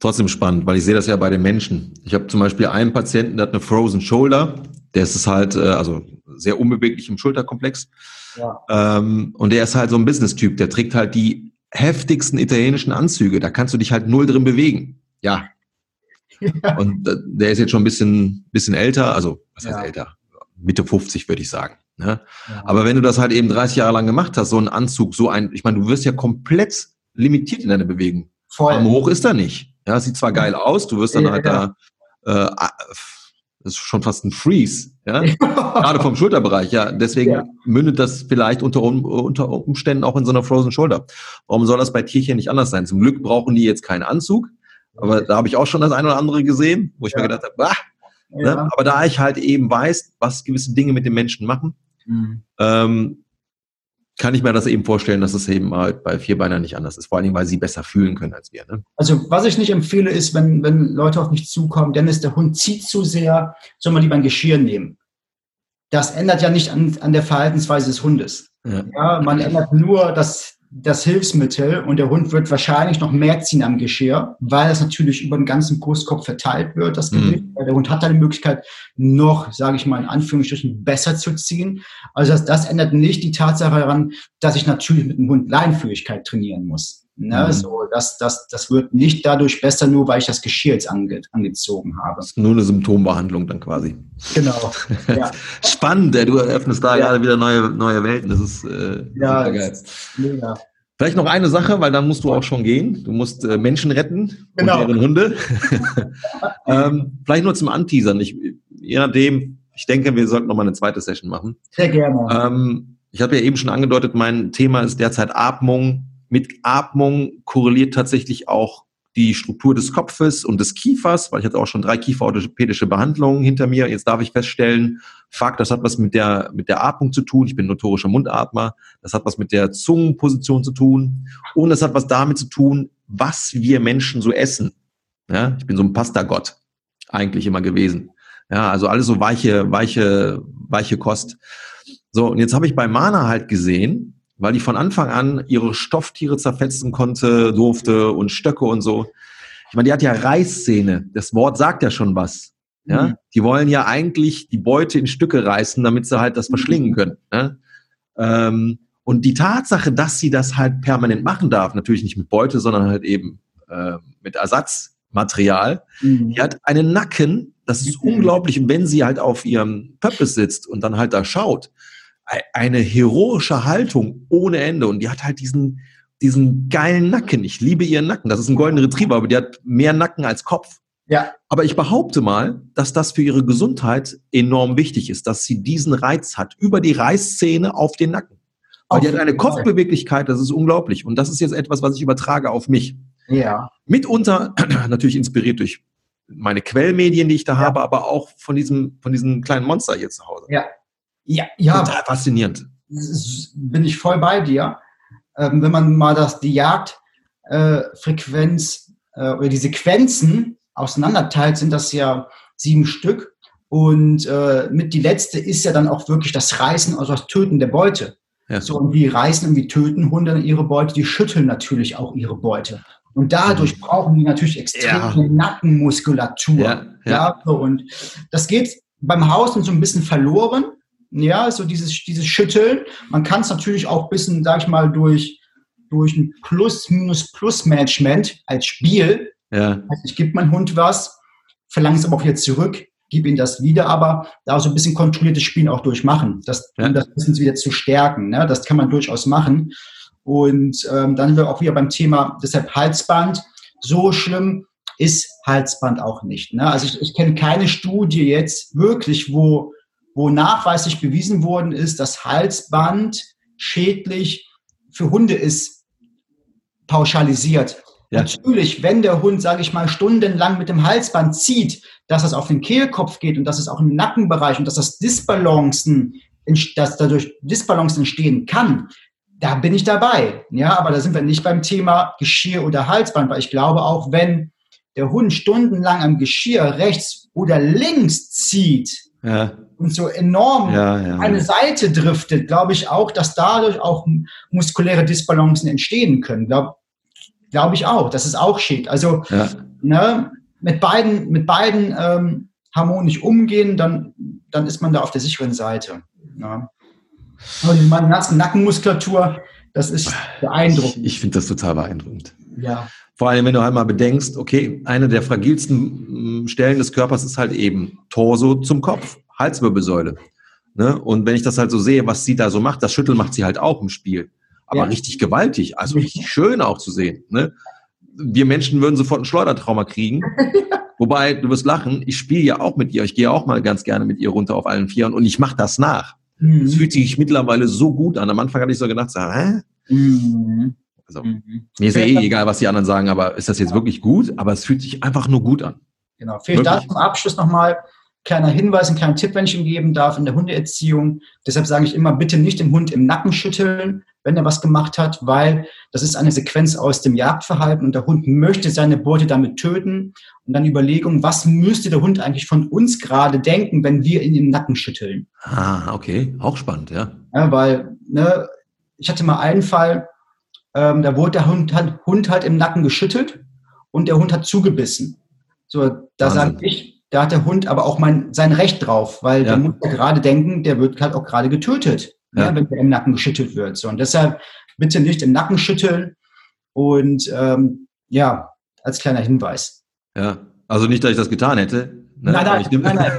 Trotzdem spannend, weil ich sehe das ja bei den Menschen. Ich habe zum Beispiel einen Patienten, der hat eine Frozen Shoulder, der ist halt, äh, also sehr unbeweglich im Schulterkomplex. Ja. Ähm, und der ist halt so ein Business-Typ, der trägt halt die heftigsten italienischen Anzüge. Da kannst du dich halt null drin bewegen. Ja. ja. [laughs] Und äh, der ist jetzt schon ein bisschen, bisschen älter, also was heißt ja. älter? Mitte 50 würde ich sagen. Ne? Ja. Aber wenn du das halt eben 30 Jahre lang gemacht hast, so ein Anzug, so ein, ich meine, du wirst ja komplett limitiert in deiner Bewegung. Voll. Arm hoch ist er nicht. Ja, sieht zwar geil aus, du wirst dann ja, halt ja. da, äh, das ist schon fast ein Freeze, ja, gerade vom Schulterbereich, ja. Deswegen ja. mündet das vielleicht unter, unter Umständen auch in so einer Frozen Shoulder. Warum soll das bei Tierchen nicht anders sein? Zum Glück brauchen die jetzt keinen Anzug, aber da habe ich auch schon das eine oder andere gesehen, wo ich mir gedacht habe, bah, ne? aber da ich halt eben weiß, was gewisse Dinge mit den Menschen machen, Mhm. Ähm, kann ich mir das eben vorstellen, dass es eben halt bei Vierbeinern nicht anders ist. Vor allen Dingen, weil sie besser fühlen können als wir. Ne? Also was ich nicht empfehle, ist, wenn, wenn Leute auf mich zukommen, Dennis, der Hund zieht zu sehr, soll man lieber ein Geschirr nehmen. Das ändert ja nicht an, an der Verhaltensweise des Hundes. Ja. ja man ändert nur das, das Hilfsmittel und der Hund wird wahrscheinlich noch mehr ziehen am Geschirr, weil es natürlich über den ganzen Brustkopf verteilt wird, das Gewicht. Mhm. Der Hund hat dann die Möglichkeit, noch, sage ich mal in Anführungsstrichen, besser zu ziehen. Also das, das ändert nicht die Tatsache daran, dass ich natürlich mit dem Hund Leinführigkeit trainieren muss. Ne, mhm. so, das, das, das wird nicht dadurch besser, nur weil ich das Geschirr jetzt ange, angezogen habe. Das ist nur eine Symptombehandlung dann quasi. Genau. [laughs] Ja. Spannend, du eröffnest da ja. gerade wieder neue, neue Welten. Das ist äh, ja, geil. Mega. Vielleicht noch eine Sache, weil dann musst du auch schon gehen. Du musst äh, Menschen retten genau. und deren Hunde. [laughs] ähm, vielleicht nur zum Anteasern. Ich, je nachdem, ich denke, wir sollten noch mal eine zweite Session machen. Sehr gerne. Ähm, ich habe ja eben schon angedeutet, mein Thema ist derzeit Atmung mit Atmung korreliert tatsächlich auch die Struktur des Kopfes und des Kiefers, weil ich hatte auch schon drei kieferorthopädische Behandlungen hinter mir. Jetzt darf ich feststellen, fuck, das hat was mit der, mit der Atmung zu tun. Ich bin notorischer Mundatmer. Das hat was mit der Zungenposition zu tun. Und das hat was damit zu tun, was wir Menschen so essen. Ja, ich bin so ein Pasta-Gott eigentlich immer gewesen. Ja, also alles so weiche, weiche, weiche Kost. So, und jetzt habe ich bei Mana halt gesehen, weil die von Anfang an ihre Stofftiere zerfetzen konnte, durfte und Stöcke und so. Ich meine, die hat ja Reißzähne. Das Wort sagt ja schon was. Ja, mhm. die wollen ja eigentlich die Beute in Stücke reißen, damit sie halt das verschlingen mhm. können. Ne? Ähm, und die Tatsache, dass sie das halt permanent machen darf, natürlich nicht mit Beute, sondern halt eben äh, mit Ersatzmaterial, mhm. die hat einen Nacken, das ist mhm. [laughs] unglaublich. Und wenn sie halt auf ihrem Pöppes sitzt und dann halt da schaut, eine heroische Haltung ohne Ende und die hat halt diesen, diesen geilen Nacken. Ich liebe ihren Nacken. Das ist ein goldener Retriever, aber die hat mehr Nacken als Kopf. Ja. Aber ich behaupte mal, dass das für ihre Gesundheit enorm wichtig ist, dass sie diesen Reiz hat, über die Reißzähne auf den Nacken. Weil die hat eine Kopfbeweglichkeit, das ist unglaublich. Und das ist jetzt etwas, was ich übertrage auf mich. Ja. Mitunter [clears throat] natürlich inspiriert durch meine Quellmedien, die ich da ja. habe, aber auch von diesem, von diesem kleinen Monster hier zu Hause. Ja. Ja, ja. Total faszinierend. Bin ich voll bei dir. Ähm, wenn man mal das, die Jagdfrequenz äh, äh, oder die Sequenzen auseinanderteilt, sind das ja sieben Stück. Und äh, mit die letzte ist ja dann auch wirklich das Reißen, also das Töten der Beute. Ja. So, und wie reißen und wie töten Hunde ihre Beute? Die schütteln natürlich auch ihre Beute. Und dadurch mhm. brauchen die natürlich extreme ja. Nackenmuskulatur. Ja, ja. ja, und das geht beim Haus so ein bisschen verloren ja, so dieses, dieses Schütteln. Man kann es natürlich auch ein bisschen, sag ich mal, durch, durch ein Plus-Minus-Plus-Management als Spiel. Ja. Also ich gebe meinem Hund was, verlange es aber auch wieder zurück, gebe ihm das wieder, aber da so ein bisschen kontrolliertes Spielen auch durchmachen, das, ja. um das bisschen wieder zu stärken. Ne? Das kann man durchaus machen. Und ähm, dann sind wir auch wieder beim Thema, deshalb Halsband. So schlimm ist Halsband auch nicht. Ne? Also ich, ich kenne keine Studie jetzt wirklich, wo wo nachweislich bewiesen worden ist, dass Halsband schädlich für Hunde ist, pauschalisiert. Ja. Natürlich, wenn der Hund, sage ich mal, stundenlang mit dem Halsband zieht, dass es auf den Kehlkopf geht und dass es auch im Nackenbereich und dass das Disbalancen, dass dadurch Disbalance entstehen kann, da bin ich dabei. Ja, aber da sind wir nicht beim Thema Geschirr oder Halsband, weil ich glaube auch, wenn der Hund stundenlang am Geschirr rechts oder links zieht, ja und so enorm ja, ja, eine Seite driftet, glaube ich auch, dass dadurch auch muskuläre Disbalancen entstehen können. Glaube glaub ich auch. Das ist auch schick. Also ne, mit beiden, mit beiden ähm, harmonisch umgehen, dann, dann ist man da auf der sicheren Seite. Ja. Aber die Nackenmuskulatur, das ist beeindruckend. Ich, ich finde das total beeindruckend. Ja. Vor allem, wenn du einmal bedenkst, okay, eine der fragilsten Stellen des Körpers ist halt eben Torso zum Kopf. Halswirbelsäule. Ne? Und wenn ich das halt so sehe, was sie da so macht, das Schütteln macht sie halt auch im Spiel. Aber ja. richtig gewaltig, also [laughs] richtig schön auch zu sehen. Ne? Wir Menschen würden sofort ein Schleudertrauma kriegen. [laughs] Wobei, du wirst lachen, ich spiele ja auch mit ihr. Ich gehe auch mal ganz gerne mit ihr runter auf allen Vieren und ich mache das nach. Es mhm. fühlt sich mittlerweile so gut an. Am Anfang hatte ich so gedacht, so, hä? Mhm. Also, mhm. mir ist ja eh egal, was die anderen sagen, aber ist das jetzt wirklich gut? Aber es fühlt sich einfach nur gut an. Genau. Vielleicht da zum Abschluss nochmal, kleiner Hinweis, ein kleiner Tipp, wenn ich ihm geben darf in der Hundeerziehung. Deshalb sage ich immer, bitte nicht den Hund im Nacken schütteln, wenn er was gemacht hat, weil das ist eine Sequenz aus dem Jagdverhalten und der Hund möchte seine Beute damit töten. Und dann Überlegung, was müsste der Hund eigentlich von uns gerade denken, wenn wir ihn im Nacken schütteln? Ah, okay, auch spannend, ja. Ja, weil, ne, ich hatte mal einen Fall, ähm, da wurde der Hund, Hund halt im Nacken geschüttelt und der Hund hat zugebissen. So, da sage ich, da hat der Hund aber auch mein, sein Recht drauf, weil ja. der muss ja gerade denken, der wird halt auch gerade getötet, ja. Ja, wenn der im Nacken geschüttelt wird. So, und deshalb bitte nicht im Nacken schütteln und ähm, ja, als kleiner Hinweis. Ja, also nicht, dass ich das getan hätte. Ne? Nein, nein, nein, nein, nein,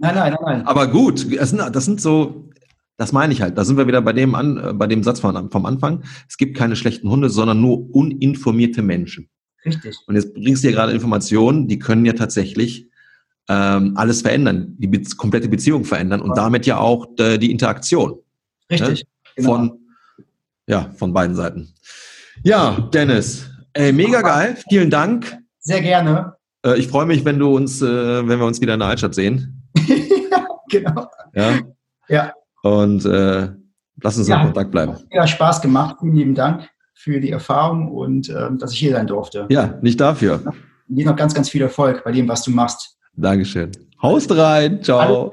nein, nein, nein. Aber gut, das sind, das sind so, das meine ich halt. Da sind wir wieder bei dem, an, äh, bei dem Satz von, vom Anfang. Es gibt keine schlechten Hunde, sondern nur uninformierte Menschen. Richtig. Und jetzt bringst du dir gerade Informationen, die können ja tatsächlich ähm, alles verändern, die be komplette Beziehung verändern und ja. damit ja auch äh, die Interaktion. Richtig. Ne? Genau. Von, ja, von beiden Seiten. Ja, Dennis, ey, mega geil. Vielen Dank. Sehr gerne. Äh, ich freue mich, wenn du uns, äh, wenn wir uns wieder in der Altstadt sehen. [laughs] ja, genau. Ja. Ja. Und äh, lass uns ja. in Kontakt bleiben. Ja, Spaß gemacht. Vielen lieben Dank für die Erfahrung und äh, dass ich hier sein durfte. Ja, nicht dafür. Dir noch ganz, ganz viel Erfolg bei dem, was du machst. Dankeschön. Haust rein. Ciao.